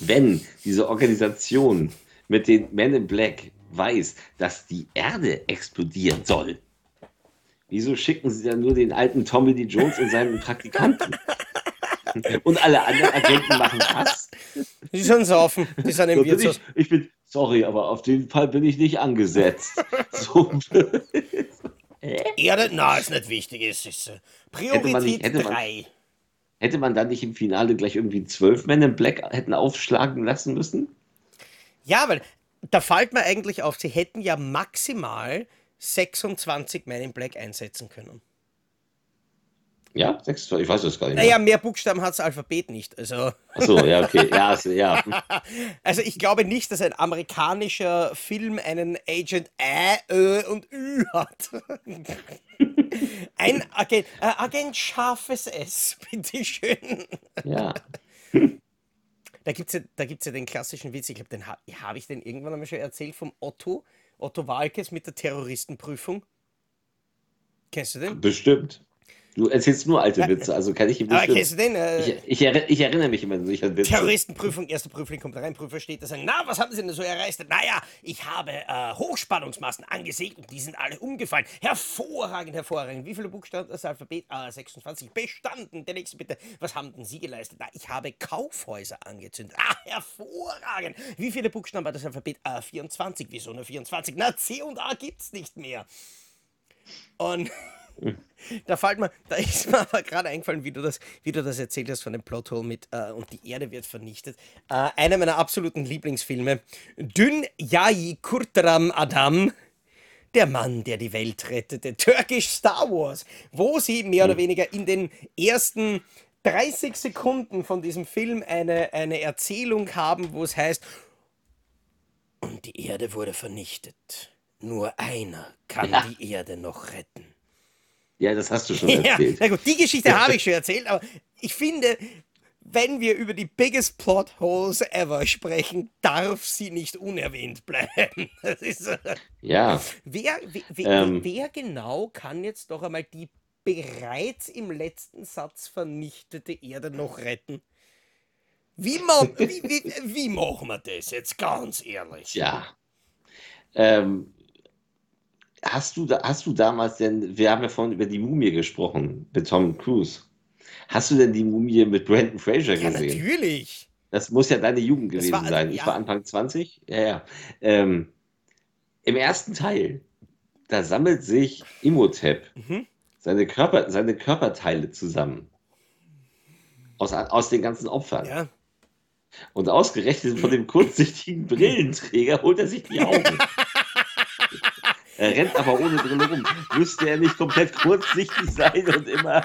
Wenn diese Organisation mit den Men in Black weiß, dass die Erde explodieren soll, wieso schicken sie dann nur den alten Tommy Lee Jones und seinen Praktikanten? Und alle anderen Agenten machen was? Die sind saufen. Die sind im Wirtshaus. ich, ich bin, sorry, aber auf den Fall bin ich nicht angesetzt. So, Erde, na, ist nicht wichtig. Es ist äh, Priorität hätte man- 3. hätte man dann nicht im Finale gleich irgendwie zwölf Men in Black hätten aufschlagen lassen müssen? Ja, weil da fällt mir eigentlich auf, sie hätten ja maximal 26 Men in Black einsetzen können. Ja, sechs, ich weiß das gar nicht. Naja, Mehr. mehr Buchstaben hat das Alphabet nicht. Also, Achso, ja, okay. Ja, also, ja. also ich glaube nicht, dass ein amerikanischer Film einen Agent Ä, Ö und Ü hat. Ein Agent, äh, Agent scharfes S, bitteschön. ja. Da gibt es ja, da gibt's ja den klassischen Witz, ich glaube, den habe hab ich den irgendwann einmal schon erzählt vom Otto, Otto Walkes mit der Terroristenprüfung. Kennst du den? Bestimmt. Du erzählst nur alte Witze, also kann ich ihn Aber bestimmt. kennst du den? Äh, Ich, ich, erri- ich erinnere mich immer nicht an Witze. Terroristenprüfung, erster Prüfling kommt rein, Prüfer steht da, sagen, na, was haben Sie denn so erreicht? Naja, ich habe äh, Hochspannungsmasten angesägt und die sind alle umgefallen. Hervorragend, hervorragend. Wie viele Buchstaben das Alphabet? Ah, 26. Bestanden. Der nächste bitte. Was haben denn Sie geleistet? Na, ich habe Kaufhäuser angezündet. Ah, hervorragend. Wie viele Buchstaben hat das Alphabet? Ah, 24. Wieso nur 24? Na, C und A gibt's nicht mehr. Und da fällt mir, da ist mir aber gerade eingefallen, wie du das, wie du das erzählt hast von dem Plothole mit äh, und die Erde wird vernichtet. Äh, einer meiner absoluten Lieblingsfilme, Dün Yai Kurtaram Adam, der Mann, der die Welt rettete, Turkish Star Wars, wo sie mehr oder weniger in den ersten 30 Sekunden von diesem Film eine, eine Erzählung haben, wo es heißt, und die Erde wurde vernichtet. Nur einer kann Ja. die Erde noch retten. Ja, das hast du schon Ja, erzählt. na gut, die Geschichte habe ich schon erzählt, aber ich finde, wenn wir über die biggest plot holes ever sprechen, darf sie nicht unerwähnt bleiben. Ist, äh, Ja, wer, wer, wer, Ähm. wer genau kann jetzt doch einmal die bereits im letzten Satz vernichtete Erde noch retten? Wie, ma, wie, wie, wie machen wir das jetzt ganz ehrlich? ja. Ähm, hast, du da, hast du damals denn, wir haben ja vorhin über die Mumie gesprochen, mit Tom Cruise. Hast du denn die Mumie mit Brandon Fraser Ja, gesehen? natürlich. Das muss ja deine Jugend gewesen war- sein. Ich ja. war Anfang 20. Ja, ja. Ähm, Im ersten Teil, da sammelt sich Imhotep Mhm. seine, Körper, seine Körperteile zusammen. Aus, aus den ganzen Opfern. Ja. Und ausgerechnet von dem kurzsichtigen Brillenträger holt er sich die Augen. er rennt aber ohne Brille rum. Müsste er nicht komplett kurzsichtig sein und immer.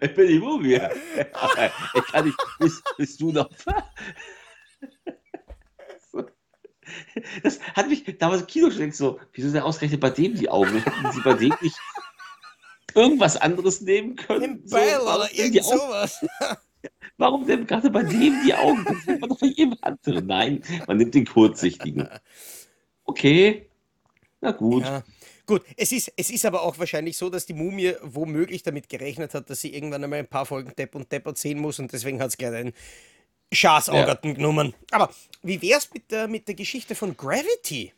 Ich bin die Mumie. Ich kann nicht. Bist, bist du noch. Das hat mich damals im Kino schon so, wieso ist er ausgerechnet bei dem die Augen? Hätten sie bei dem nicht irgendwas anderes nehmen können? Im So, oder irgend sowas. Warum denn gerade bei dem die Augen? Das nimmt man doch bei jedem anderen. Nein, man nimmt den kurzsichtigen. Okay, na gut. Ja. Gut, es ist, es ist aber auch wahrscheinlich so, dass die Mumie womöglich damit gerechnet hat, dass sie irgendwann einmal ein paar Folgen Depp und Deppert sehen muss und deswegen hat es gleich einen Schaßaugerten ja. genommen. Aber wie wär's mit der, mit der Geschichte von Gravity?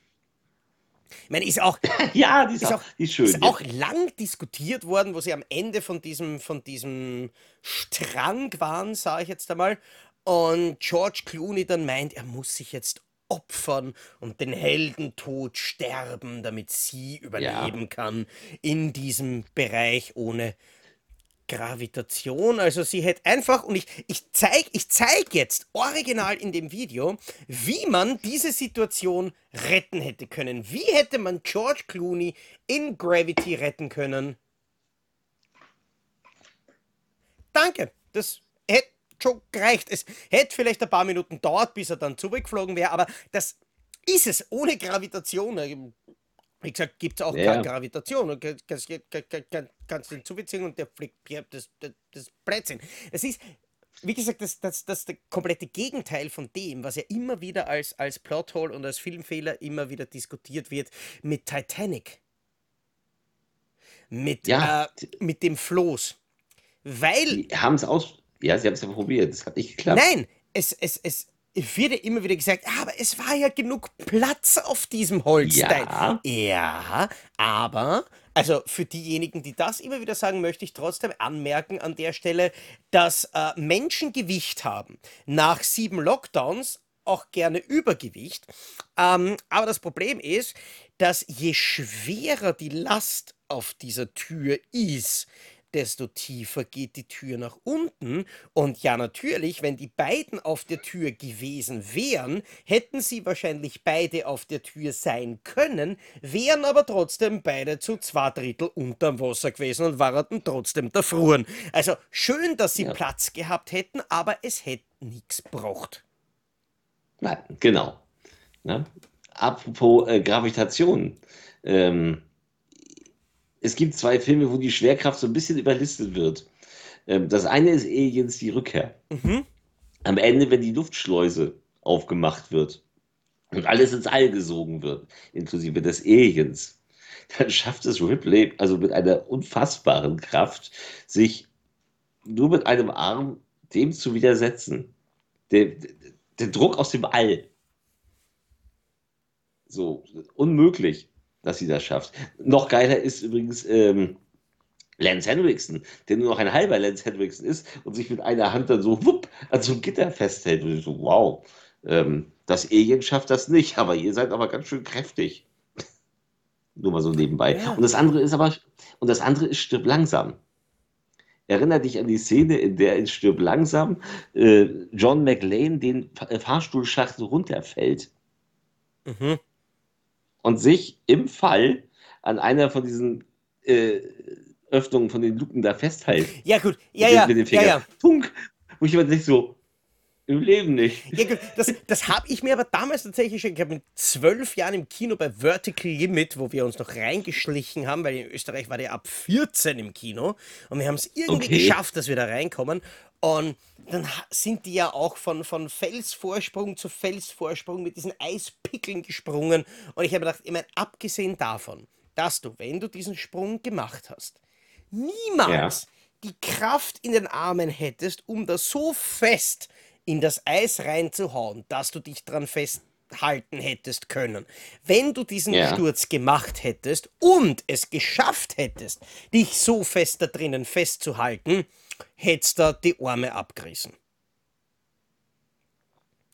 Ich meine, ist auch, ja, die ist, ist auch, die ist schön. Ist ja. auch lang diskutiert worden, wo sie am Ende von diesem, von diesem Strang waren, sage ich jetzt einmal. Und George Clooney dann meint, er muss sich jetzt opfern und den Heldentod sterben, damit sie überleben ja. kann in diesem Bereich ohne Gravitation. Also sie hätte einfach, und ich, ich zeige ich zeig jetzt original in dem Video, wie man diese Situation retten hätte können. Wie hätte man George Clooney in Gravity retten können? Danke, das hätte schon gereicht. Es hätte vielleicht ein paar Minuten dauert, bis er dann zurückgeflogen wäre, aber das ist es ohne Gravitation. Wie gesagt, gibt es auch ja. keine Gravitation. Du kannst, kannst, kannst den zubeziehen und der fliegt das, das, das Blödsinn. Es ist, wie gesagt, das, das, das das komplette Gegenteil von dem, was ja immer wieder als, als Plothole und als Filmfehler immer wieder diskutiert wird mit Titanic. Mit, ja. äh, mit dem Floß. Weil. Haben es aus. Ja, sie haben es ja probiert. Das hat nicht geklappt. Nein, es, es, es, wird ja immer wieder gesagt, aber es war ja genug Platz auf diesem Holstein. Ja. ja, aber, also für diejenigen, die das immer wieder sagen, möchte ich trotzdem anmerken an der Stelle, dass äh, Menschen Gewicht haben. Nach sieben Lockdowns auch gerne Übergewicht. Ähm, aber das Problem ist, dass je schwerer die Last auf dieser Tür ist, desto tiefer geht die Tür nach unten. Und ja, natürlich, wenn die beiden auf der Tür gewesen wären, hätten sie wahrscheinlich beide auf der Tür sein können, wären aber trotzdem beide zu zwei Drittel unterm Wasser gewesen und waren trotzdem erfroren. Also schön, dass sie ja. Platz gehabt hätten, aber es hätte nichts gebraucht. Nein, genau. Na? Apropos äh, Gravitation. Ähm, es gibt zwei Filme, wo die Schwerkraft so ein bisschen überlistet wird. Ähm, das eine ist Aliens die Rückkehr. Mhm. Am Ende, wenn die Luftschleuse aufgemacht wird und alles ins All gesogen wird, inklusive des Aliens, dann schafft es Ripley, also mit einer unfassbaren Kraft, sich nur mit einem Arm dem zu widersetzen. Der, der Druck aus dem All. So, unmöglich dass sie das schafft. Noch geiler ist übrigens ähm, Lance Henriksen, der nur noch ein halber Lance Henriksen ist und sich mit einer Hand dann so wupp an so einem Gitter festhält. Und ich so, wow, ähm, das Alien schafft das nicht, aber ihr seid aber ganz schön kräftig. nur mal so nebenbei. Ja. Und das andere ist aber, und das andere ist stirb langsam. Erinner dich an die Szene, in der in Stirb langsam äh, John McLean den Fahrstuhlschacht runterfällt. Mhm und sich im Fall an einer von diesen äh, Öffnungen von den Luken da festhält. Ja, gut. Ja, ja. Mit dem Finger. Ja, ja. Funk. Wo ich immer denke, so, im Leben nicht. Ja, gut. Das, das habe ich mir aber damals tatsächlich schon, ich habe mit zwölf Jahren im Kino bei Vertical Limit, wo wir uns noch reingeschlichen haben, weil in Österreich war der ab 14 im Kino und wir haben es irgendwie okay. geschafft, dass wir da reinkommen. Und dann sind die ja auch von, von Felsvorsprung zu Felsvorsprung mit diesen Eispickeln gesprungen. Und ich habe gedacht, ich meine, abgesehen davon, dass du, wenn du diesen Sprung gemacht hast, niemals ja. die Kraft in den Armen hättest, um da so fest in das Eis reinzuhauen, dass du dich dran festhalten hättest können. Wenn du diesen ja. Sturz gemacht hättest und es geschafft hättest, dich so fest da drinnen festzuhalten, hättest du die Arme abgerissen.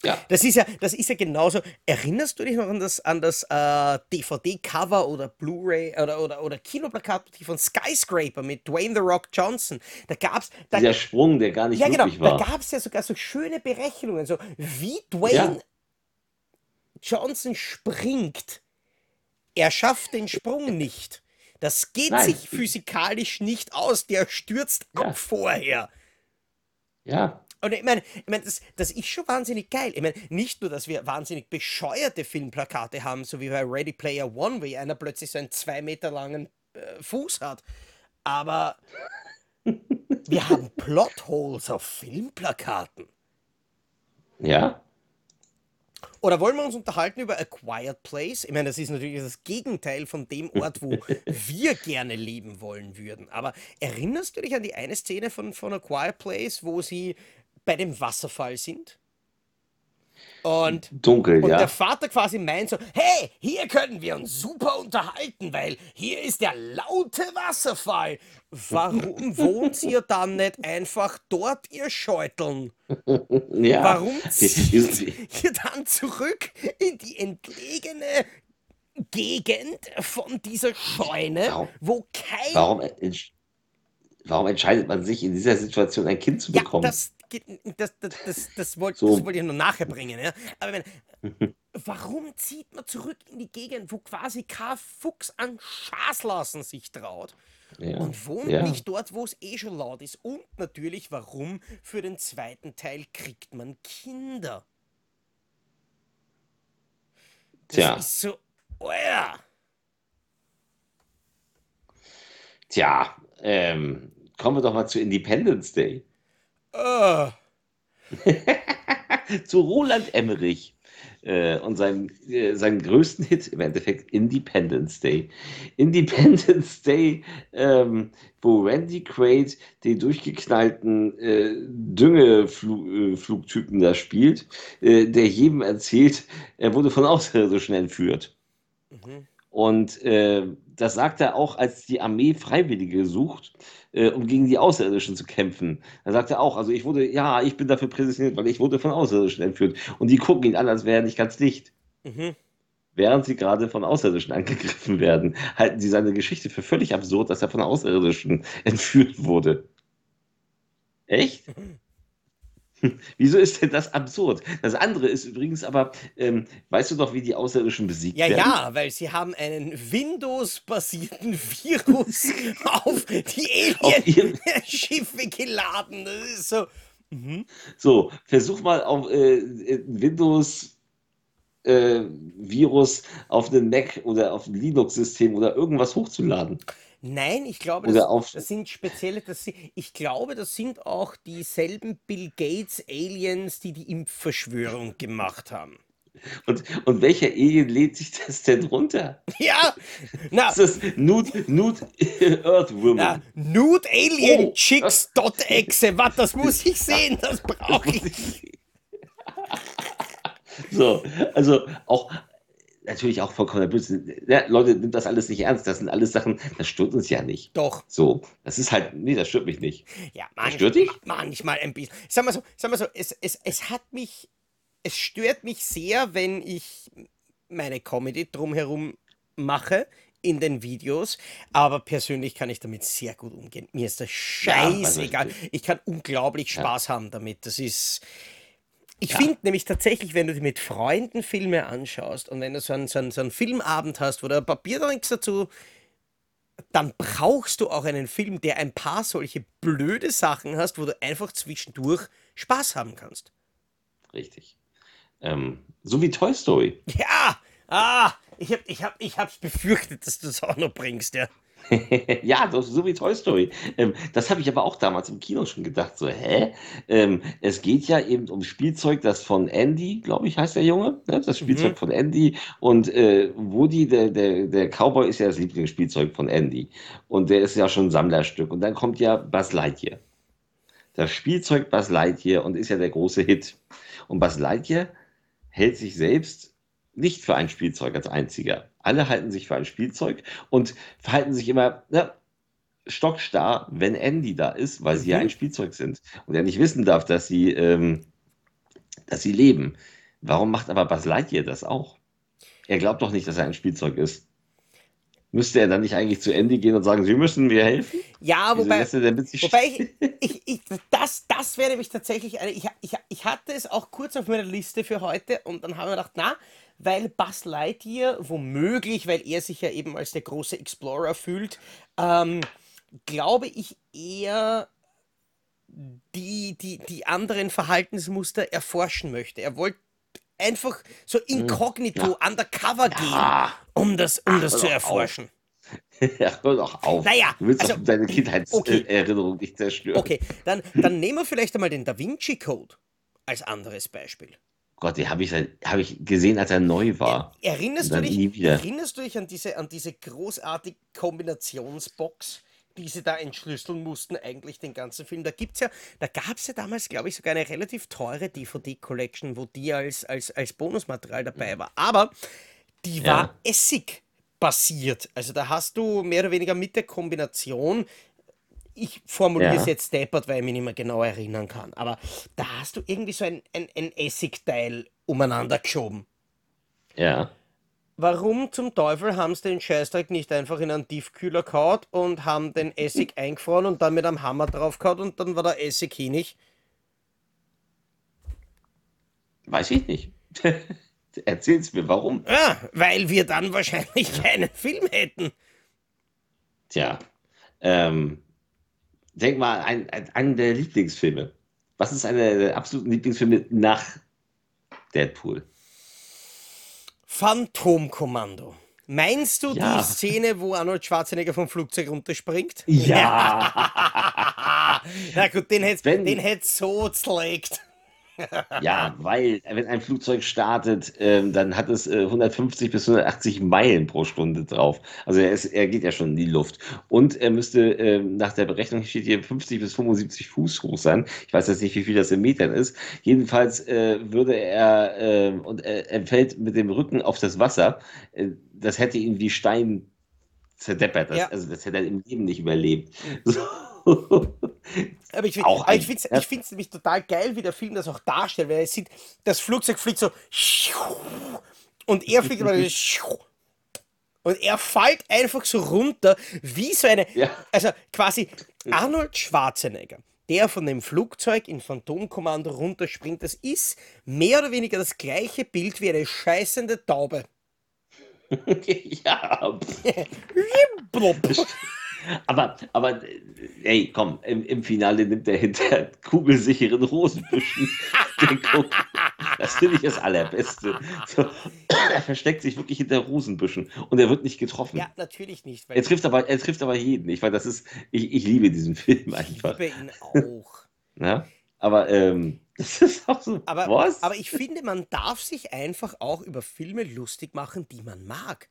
Ja. Das ist ja, das ist ja genauso. Erinnerst du dich noch an das, an das äh, DVD-Cover oder Blu-ray oder, oder, oder Kinoplakat von Skyscraper mit Dwayne The Rock Johnson? Da gab's. Da, Der Sprung, der gar nicht ja, genau, war. Da gab es ja sogar so schöne Berechnungen, so wie Dwayne ja. Johnson springt. Er schafft den Sprung nicht. Das geht Nein. sich physikalisch nicht aus. Der stürzt ja. ab vorher. Ja. Und ich meine, ich meine das, das ist schon wahnsinnig geil. Ich meine, nicht nur, dass wir wahnsinnig bescheuerte Filmplakate haben, so wie bei Ready Player One, wie einer plötzlich so einen zwei Meter langen äh, Fuß hat, aber wir haben Plotholes auf Filmplakaten. Ja. Oder wollen wir uns unterhalten über A Quiet Place? Ich meine, das ist natürlich das Gegenteil von dem Ort, wo wir gerne leben wollen würden. Aber erinnerst du dich an die eine Szene von, von A Quiet Place, wo sie bei dem Wasserfall sind? Und, Dunkel, und ja. der Vater quasi meint so, hey, hier können wir uns super unterhalten, weil hier ist der laute Wasserfall. Warum wohnt ihr dann nicht einfach dort, ihr Scheuteln? ja. Warum zieht ihr dann zurück in die entlegene Gegend von dieser Scheune, Warum- wo kein... Warum, warum entscheidet man sich in dieser Situation ein Kind zu Ja, bekommen? das, geht- das, das, das, das wollte So. das wollte ich nur nachher bringen. Ja? Aber ich meine, warum zieht man zurück in die Gegend, wo quasi kein Fuchs an Schaß lassen sich traut? ja. Und wohnt ja. nicht dort, wo es eh schon laut ist. Und natürlich, warum für den zweiten Teil kriegt man Kinder? Das Tja. ist so, ja. Tja, ähm, kommen wir doch mal zu Independence Day. Oh. zu Roland Emmerich äh, und seinem, äh, seinem größten Hit im Endeffekt Independence Day. Independence Day, ähm, wo Randy Quaid den durchgeknallten äh, Düngeflugtypen da spielt, äh, der jedem erzählt, er wurde von Außerirdischen entführt. Mhm. Und äh, das sagt er auch, als die Armee Freiwillige sucht, äh, um gegen die Außerirdischen zu kämpfen. Da sagt er auch, also ich wurde, ja, ich bin dafür prädestiniert, weil ich wurde von Außerirdischen entführt. Und die gucken ihn an, als wäre er nicht ganz dicht. Mhm. Während sie gerade von Außerirdischen angegriffen werden, halten sie seine Geschichte für völlig absurd, dass er von Außerirdischen entführt wurde. Echt? Wieso ist denn das absurd? Das andere ist übrigens aber, ähm, weißt du doch, wie die Außerirdischen besiegt Ja, werden? ja, weil sie haben einen Windows-basierten Virus auf die Alien-Schiffe geladen. Das ist so. Mhm. So, versuch mal auf äh, Windows äh, Virus auf einen Mac oder auf ein Linux-System oder irgendwas hochzuladen. Nein, ich glaube, das, das sind spezielle, das ich glaube, das sind auch dieselben Bill Gates Aliens, die die Impfverschwörung gemacht haben. Und, und welcher Alien lädt sich das denn runter? Ja, na, Das ist Nude, Nude Earthwoman. na Nude Alien Oh. Chicks dot exe, was, das muss ich sehen, das brauche ich. So, also auch natürlich auch vollkommener Blödsinn. Ja, Leute, nimmt das alles nicht ernst. Das sind alles Sachen, das stört uns ja nicht. Doch, So, das ist halt, nee, das stört mich nicht. ja, stört dich? manchmal ein bisschen. Sag mal so, sag mal so, es, es, es hat mich, es stört mich sehr, wenn ich meine Comedy drumherum mache in den Videos, aber persönlich kann ich damit sehr gut umgehen. Mir ist das Ja, also scheißegal. ich- Ich kann unglaublich Ja. Spaß haben damit. Das ist. Ich Ja. finde nämlich tatsächlich, wenn du dir mit Freunden Filme anschaust und wenn du so einen, so einen, so einen Filmabend hast, wo du ein Papier trinkst dazu, dann brauchst du auch einen Film, der ein paar solche blöde Sachen hast, wo du einfach zwischendurch Spaß haben kannst. Richtig. Ähm, so wie Toy Story. Ja! Ah! Ich hab, ich hab, ich hab's befürchtet, dass du das auch noch bringst, ja. ja, doch, so wie Toy Story. Ähm, das habe ich aber auch damals im Kino schon gedacht. So, hä? Ähm, es geht ja eben um Spielzeug, das von Andy, glaube ich, heißt der Junge. Ne? Das Spielzeug Mhm. von Andy. Und äh, Woody, der, der, der Cowboy, ist ja das Lieblingsspielzeug von Andy. Und der ist ja schon ein Sammlerstück. Und dann kommt ja Buzz Lightyear. Das Spielzeug Buzz Lightyear und ist ja der große Hit. Und Buzz Lightyear hält sich selbst nicht für ein Spielzeug als einziger. Alle halten sich für ein Spielzeug und verhalten sich immer ne, stockstarr, wenn Andy da ist, weil sie ja Mhm. ein Spielzeug sind und er nicht wissen darf, dass sie, ähm, dass sie leben. Warum macht aber Buzz Lightyear das auch? Er glaubt doch nicht, dass er ein Spielzeug ist. Müsste er dann nicht eigentlich zu Andy gehen und sagen, Sie müssen mir helfen? Ja, wobei, wobei ich, ich, ich, das, das wäre nämlich tatsächlich eine. Ich, ich, ich hatte es auch kurz auf meiner Liste für heute und dann haben wir gedacht, na, weil Buzz Lightyear womöglich, weil er sich ja eben als der große Explorer fühlt, ähm, glaube ich eher die, die, die anderen Verhaltensmuster erforschen möchte. Er wollte einfach so inkognito, Hm. ja. undercover gehen, um das, um das zu doch auf. erforschen. ja, hör doch auf. Naja, du willst also, doch deine okay. Kindheitserinnerung nicht zerstören. Okay, dann, dann nehmen wir vielleicht einmal den Da Vinci Code als anderes Beispiel. Gott, den habe ich, hab ich gesehen, als er neu war. Erinnerst, du dich, erinnerst du dich an diese, an diese großartige Kombinationsbox? die sie da entschlüsseln mussten, eigentlich den ganzen Film. Da gibt's ja, da gab es ja damals, glaube ich, sogar eine relativ teure DVD-Collection, wo die als, als, als Bonusmaterial dabei war. Aber die war ja. Essig basiert. Also da hast du mehr oder weniger mit der Kombination, ich formuliere ja. es jetzt deppert, weil ich mich nicht mehr genau erinnern kann, aber da hast du irgendwie so ein, ein, ein Essigteil umeinander geschoben. Ja. Warum zum Teufel haben sie den Scheißdreck nicht einfach in einen Tiefkühler kaut und haben den Essig eingefroren und dann mit einem Hammer drauf kaut und dann war der Essig hinig? Weiß ich nicht. Erzähl's mir, warum? Ja, weil wir dann wahrscheinlich keinen Film hätten. Tja, ähm, denk mal an einen der Lieblingsfilme. Was ist einer der absoluten Lieblingsfilme nach Deadpool? Phantomkommando. Meinst du ja. die Szene, wo Arnold Schwarzenegger vom Flugzeug runterspringt? Ja. ja gut, den hätte den hätt so zerlegt. Ja, weil wenn ein Flugzeug startet, ähm, dann hat es äh, 150 bis 180 Meilen pro Stunde drauf. Also er, ist, er geht ja schon in die Luft. Und er müsste ähm, nach der Berechnung steht hier 50 bis 75 Fuß hoch sein. Ich weiß jetzt nicht, wie viel das in Metern ist. Jedenfalls äh, würde er äh, und er fällt mit dem Rücken auf das Wasser. Äh, das hätte ihn wie Stein zerdeppert. Das, ja. Also das hätte er im Leben nicht überlebt. So. Aber ich, auch aber ich finde es ja. nämlich total geil, wie der Film das auch darstellt, weil er sieht, das Flugzeug fliegt so und er fliegt immer und er fällt einfach so runter, wie so eine, ja. also quasi Arnold Schwarzenegger, der von dem Flugzeug in Phantomkommando runterspringt, das ist mehr oder weniger das gleiche Bild wie eine scheißende Taube. ja. Aber, aber, ey, komm, im, im Finale nimmt er hinter kugelsicheren Rosenbüschen den Guck. Das finde ich das Allerbeste. So, er versteckt sich wirklich hinter Rosenbüschen und er wird nicht getroffen. Ja, natürlich nicht. er, trifft aber, er trifft aber jeden. Ich, weil das ist, ich, ich liebe diesen Film einfach. Ich liebe ihn auch. Ja, aber ähm, das ist auch so. Aber, was? aber ich finde, man darf sich einfach auch über Filme lustig machen, die man mag.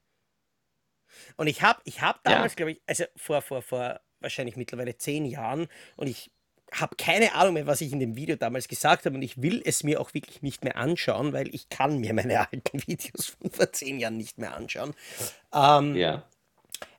Und ich habe ich hab damals, ja. glaube ich, also vor, vor, vor wahrscheinlich mittlerweile zehn Jahren und ich habe keine Ahnung mehr, was ich in dem Video damals gesagt habe und ich will es mir auch wirklich nicht mehr anschauen, weil ich kann mir meine alten Videos von vor zehn Jahren nicht mehr anschauen. Ähm, ja.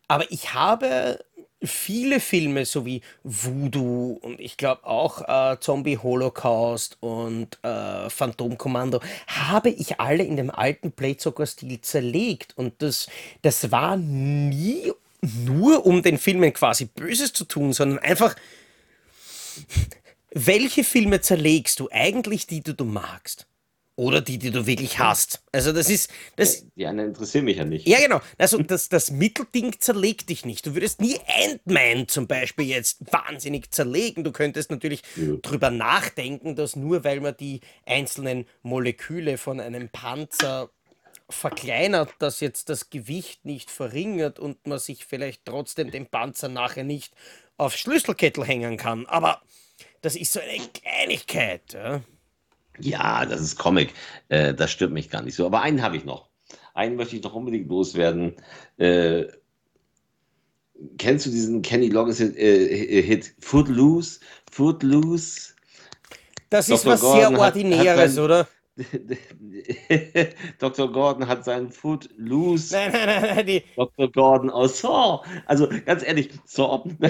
Aber ich habe viele Filme, so wie Voodoo und ich glaube auch äh, Zombie Holocaust und äh, Phantom Commando, habe ich alle in dem alten Playzocker-Stil zerlegt. Und das, das war nie nur, um den Filmen quasi Böses zu tun, sondern einfach, welche Filme zerlegst du eigentlich, die du, du magst? Oder die, die du wirklich hast. Also das ist. Das, die anderen interessieren mich ja nicht. Ja, genau. Also das, das Mittelding zerlegt dich nicht. Du würdest nie Ant-Man zum Beispiel jetzt wahnsinnig zerlegen. Du könntest natürlich ja. drüber nachdenken, dass nur weil man die einzelnen Moleküle von einem Panzer verkleinert, dass jetzt das Gewicht nicht verringert und man sich vielleicht trotzdem den Panzer nachher nicht aufs Schlüsselkettel hängen kann. Aber das ist so eine Kleinigkeit. Ja? Ja, das ist Comic. Äh, das stört mich gar nicht so. Aber einen habe ich noch. Einen möchte ich noch unbedingt loswerden. Äh, kennst du diesen Kenny Loggins-Hit äh, Footloose? Footloose? Das ist Dr. was Gordon sehr Ordinäres, oder? Dr. Gordon hat seinen Foot loose. Nein, nein, nein, nein. Die... Dr. Gordon aus Saw. Also ganz ehrlich, Saw.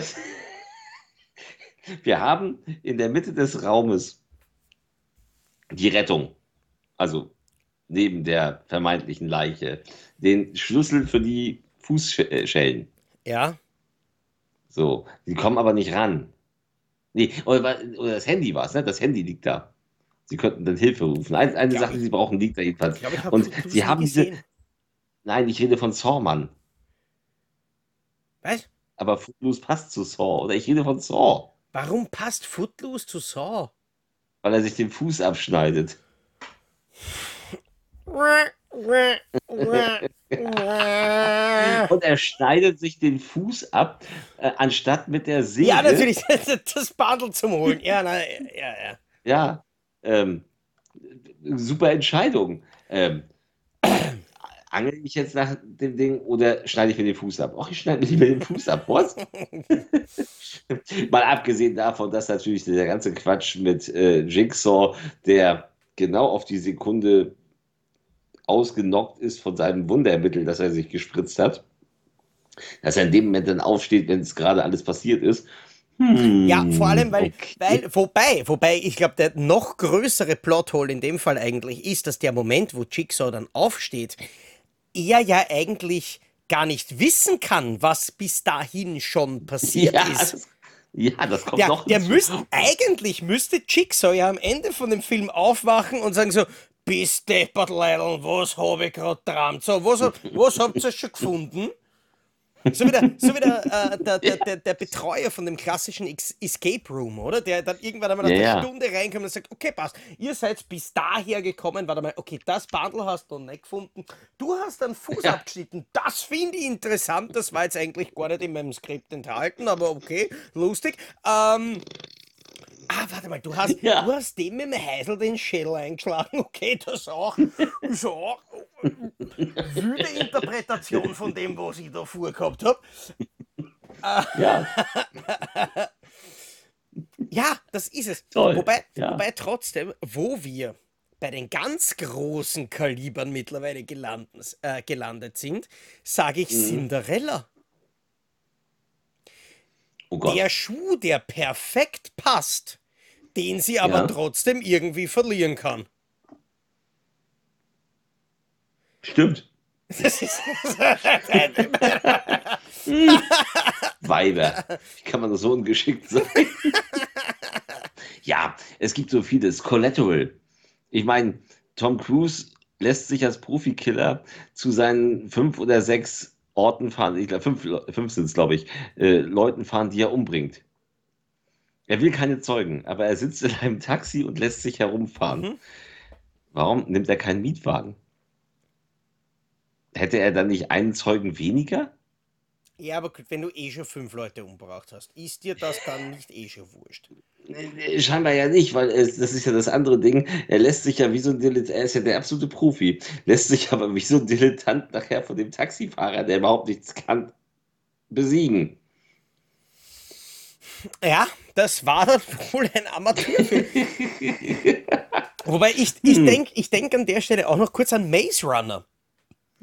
Wir haben in der Mitte des Raumes die Rettung, also neben der vermeintlichen Leiche, den Schlüssel für die Fußschellen. Ja. So, die kommen aber nicht ran. Nee, oder, oder das Handy war es, ne? Das Handy liegt da. Sie könnten dann Hilfe rufen. Eine, eine Sache, die sie brauchen, liegt da jedenfalls. Glaub, hab Und sie haben diese. Nein, ich rede von Saw, Was? Aber Footloose passt zu Saw. Oder ich rede von Saw. Warum passt Footloose zu Saw? Weil er sich den Fuß abschneidet. Und er schneidet sich den Fuß ab, äh, anstatt mit der Säge. Ja, natürlich, das Badel zum Holen. Ja, na, ja, ja. Ja, ähm, super Entscheidung. Ähm, angel ich jetzt nach dem Ding oder schneide ich mir den Fuß ab? Ach, ich schneide mir lieber den Fuß ab. Was? Mal abgesehen davon, dass natürlich der ganze Quatsch mit äh, Jigsaw, der genau auf die Sekunde ausgenockt ist von seinem Wundermittel, das er sich gespritzt hat, dass er in dem Moment dann aufsteht, wenn es gerade alles passiert ist. Hm, ja, vor allem, weil, okay. weil wobei, wobei, ich glaube, der noch größere Plothole in dem Fall eigentlich ist, dass der Moment, wo Jigsaw dann aufsteht, er ja eigentlich gar nicht wissen kann, was bis dahin schon passiert ja, ist. Das, ja, das kommt der, noch der müsste, Eigentlich müsste Jigsaw ja am Ende von dem Film aufwachen und sagen so, bis deppert Leidl, was habe ich gerade träumt? So, was, was habt ihr schon gefunden? So wie, der, so wie der, äh, der, der, der, der, Betreuer von dem klassischen Escape Room, oder? Der dann irgendwann einmal nach ja, einer Stunde reinkommt und sagt, okay, passt, ihr seid bis daher gekommen, warte mal, okay, das Bundle hast du nicht gefunden, du hast einen Fuß ja. abgeschnitten, das finde ich interessant, das war jetzt eigentlich gar nicht in meinem Skript enthalten, aber okay, lustig. Ähm, Ah, warte mal, du hast, ja. du hast dem mit dem Heisel den Schädel eingeschlagen. Okay, das auch. Ist auch wüde Interpretation von dem, was ich da vorgehabt habe. Ja. ja, das ist es. Toll. Wobei, ja. wobei trotzdem, wo wir bei den ganz großen Kalibern mittlerweile gelandet, äh, gelandet sind, sage ich mhm. Cinderella. Oh der Schuh, der perfekt passt den sie aber ja. trotzdem irgendwie verlieren kann. Stimmt. Weiber. Wie kann man so ungeschickt sein? ja, es gibt so vieles. Collateral. Ich meine, Tom Cruise lässt sich als Profikiller zu seinen fünf oder sechs Orten fahren, ich glaube, fünf, fünf sind es, glaube ich, äh, Leuten fahren, die er umbringt. Er will keine Zeugen, aber er sitzt in einem Taxi und lässt sich herumfahren. Mhm. Warum nimmt er keinen Mietwagen? Hätte er dann nicht einen Zeugen weniger? Ja, aber wenn du eh schon fünf Leute umgebracht hast, ist dir das dann nicht eh schon wurscht? Scheinbar ja nicht, weil es, das ist ja das andere Ding. Er lässt sich ja wie so ein Dilettant, er ist ja der absolute Profi, lässt sich aber wie so ein Dilettant nachher von dem Taxifahrer, der überhaupt nichts kann, besiegen. Ja, das war dann wohl ein Amateurfilm. Wobei ich, ich hm. denke ich denk an der Stelle auch noch kurz an Maze Runner.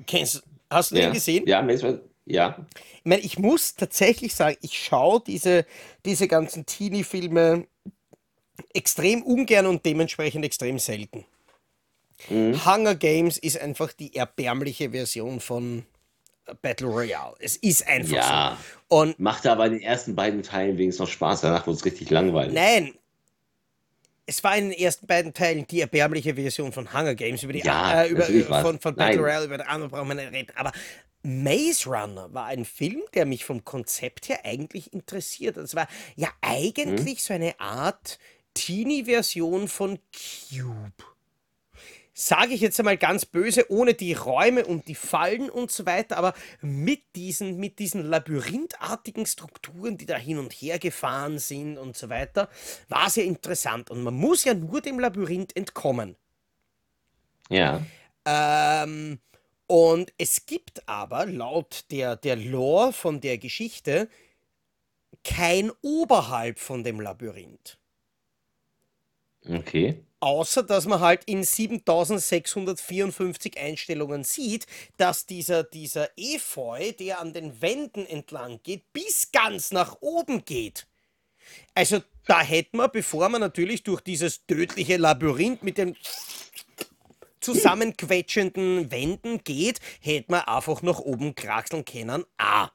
Kennst, hast du ja. den gesehen? Ja, Maze Runner. Ja. Ich meine, ich muss tatsächlich sagen, ich schaue diese, diese ganzen Teenie-Filme extrem ungern und dementsprechend extrem selten. Mhm. Hunger Games ist einfach die erbärmliche Version von Battle Royale. Es ist einfach ja, so. Und machte aber in den ersten beiden Teilen wenigstens noch Spaß, danach wurde es richtig langweilig. Nein. Es war in den ersten beiden Teilen die erbärmliche Version von Hunger Games, über die ja, äh, über, von, von Battle Nein. Royale, über die andere brauchen wir nicht reden. Aber Maze Runner war ein Film, der mich vom Konzept her eigentlich interessiert. Es war ja eigentlich hm? so eine Art Teenie-Version von Cube sage ich jetzt einmal ganz böse, ohne die Räume und die Fallen und so weiter, aber mit diesen, mit diesen labyrinthartigen Strukturen, die da hin und her gefahren sind und so weiter, war es ja interessant. Und man muss ja nur dem Labyrinth entkommen. Ja. Ähm, und es gibt aber laut der, der Lore von der Geschichte kein Oberhalb von dem Labyrinth. Okay. Außer dass man halt in 7654 Einstellungen sieht, dass dieser, dieser Efeu, der an den Wänden entlang geht, bis ganz nach oben geht. Also da hätten wir, bevor man natürlich durch dieses tödliche Labyrinth mit den zusammenquetschenden Wänden geht, hätte man einfach nach oben kraxeln können. Ah.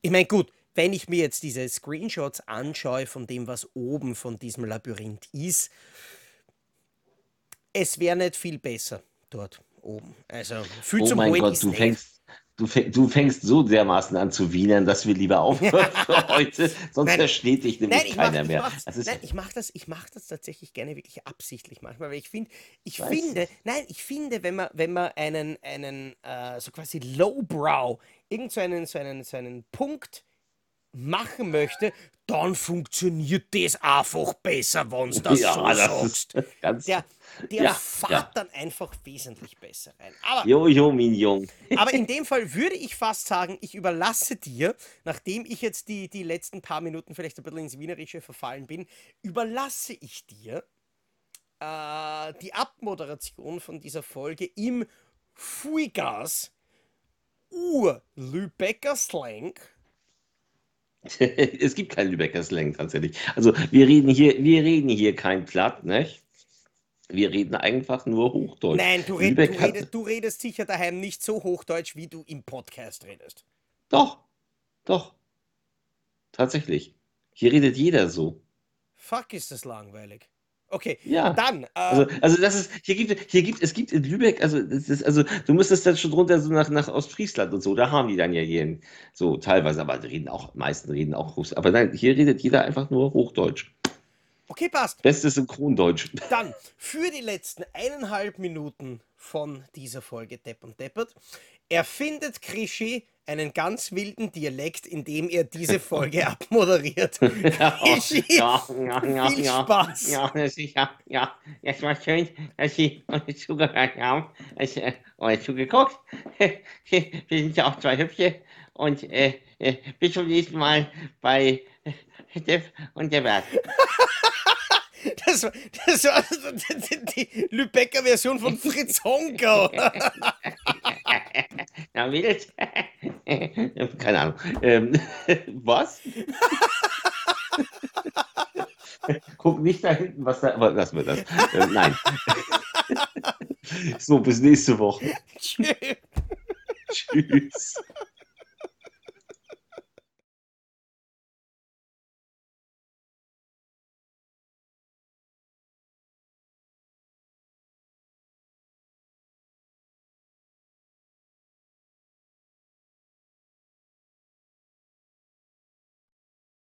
Ich meine, gut, wenn ich mir jetzt diese Screenshots anschaue von dem, was oben von diesem Labyrinth ist, es wäre nicht viel besser dort oben. Also viel oh zum mein Gott, du fängst, du, fängst, du fängst so dermaßen an zu wienern, dass wir lieber aufhören für heute. Sonst nein, versteht dich nämlich nein, keiner mach, mehr. Ich nein, ich mache das, mach das tatsächlich gerne wirklich absichtlich manchmal, weil ich, find, ich finde, nein, ich finde, wenn man, wenn man einen, einen äh, so quasi Lowbrow, irgend so einen, so einen, so einen Punkt machen möchte, dann funktioniert das einfach besser, wenn du das Ja, so das sagst. Der, der Ja, fährt ja. dann einfach wesentlich besser rein. Aber Jo, jo, Mignon. Aber in dem Fall würde ich fast sagen, ich überlasse dir, nachdem ich jetzt die, die letzten paar Minuten vielleicht ein bisschen ins Wienerische verfallen bin, überlasse ich dir äh, die Abmoderation von dieser Folge im Fuigas Ur-Lübecker Slang. es gibt keinen Lübecker Slang tatsächlich. Also wir reden hier, wir reden hier kein Platt, nicht? Wir reden einfach nur Hochdeutsch. Nein, du, red, du, redest, du redest sicher daheim nicht so Hochdeutsch, wie du im Podcast redest. Doch, doch. Tatsächlich. Hier redet jeder so. Fuck, ist das langweilig. Okay, Ja. dann. Äh, Also, also das ist, hier gibt, hier gibt, es gibt in Lübeck, also, ist, also du müsstest dann schon runter so nach, nach Ostfriesland und so, da haben die dann ja hier so teilweise, aber die reden auch, meisten reden auch Russisch. Aber nein, hier redet jeder einfach nur Hochdeutsch. Okay, passt. Bestes Synchrondeutsch. Dann für die letzten eineinhalb Minuten von dieser Folge Depp und Deppert erfindet Krischi einen ganz wilden Dialekt, in dem er diese Folge abmoderiert. Krischi, ja, ja, ja, viel ja. Spaß. Ja, das ist ja, ja, es war schön, dass Sie uns zugehört haben, dass, äh, oder zugeguckt. Wir sind ja auch zwei Hübsche und äh, äh, bis zum nächsten Mal bei Depp und der Bert. Das war, das war die, die Lübecker Version von Fritz Honka. Na, wild. Keine Ahnung. Ähm, was? Guck nicht da hinten, was da. Aber lassen wir das. Ähm, nein. so, bis nächste Woche. Tschüss. Tschüss.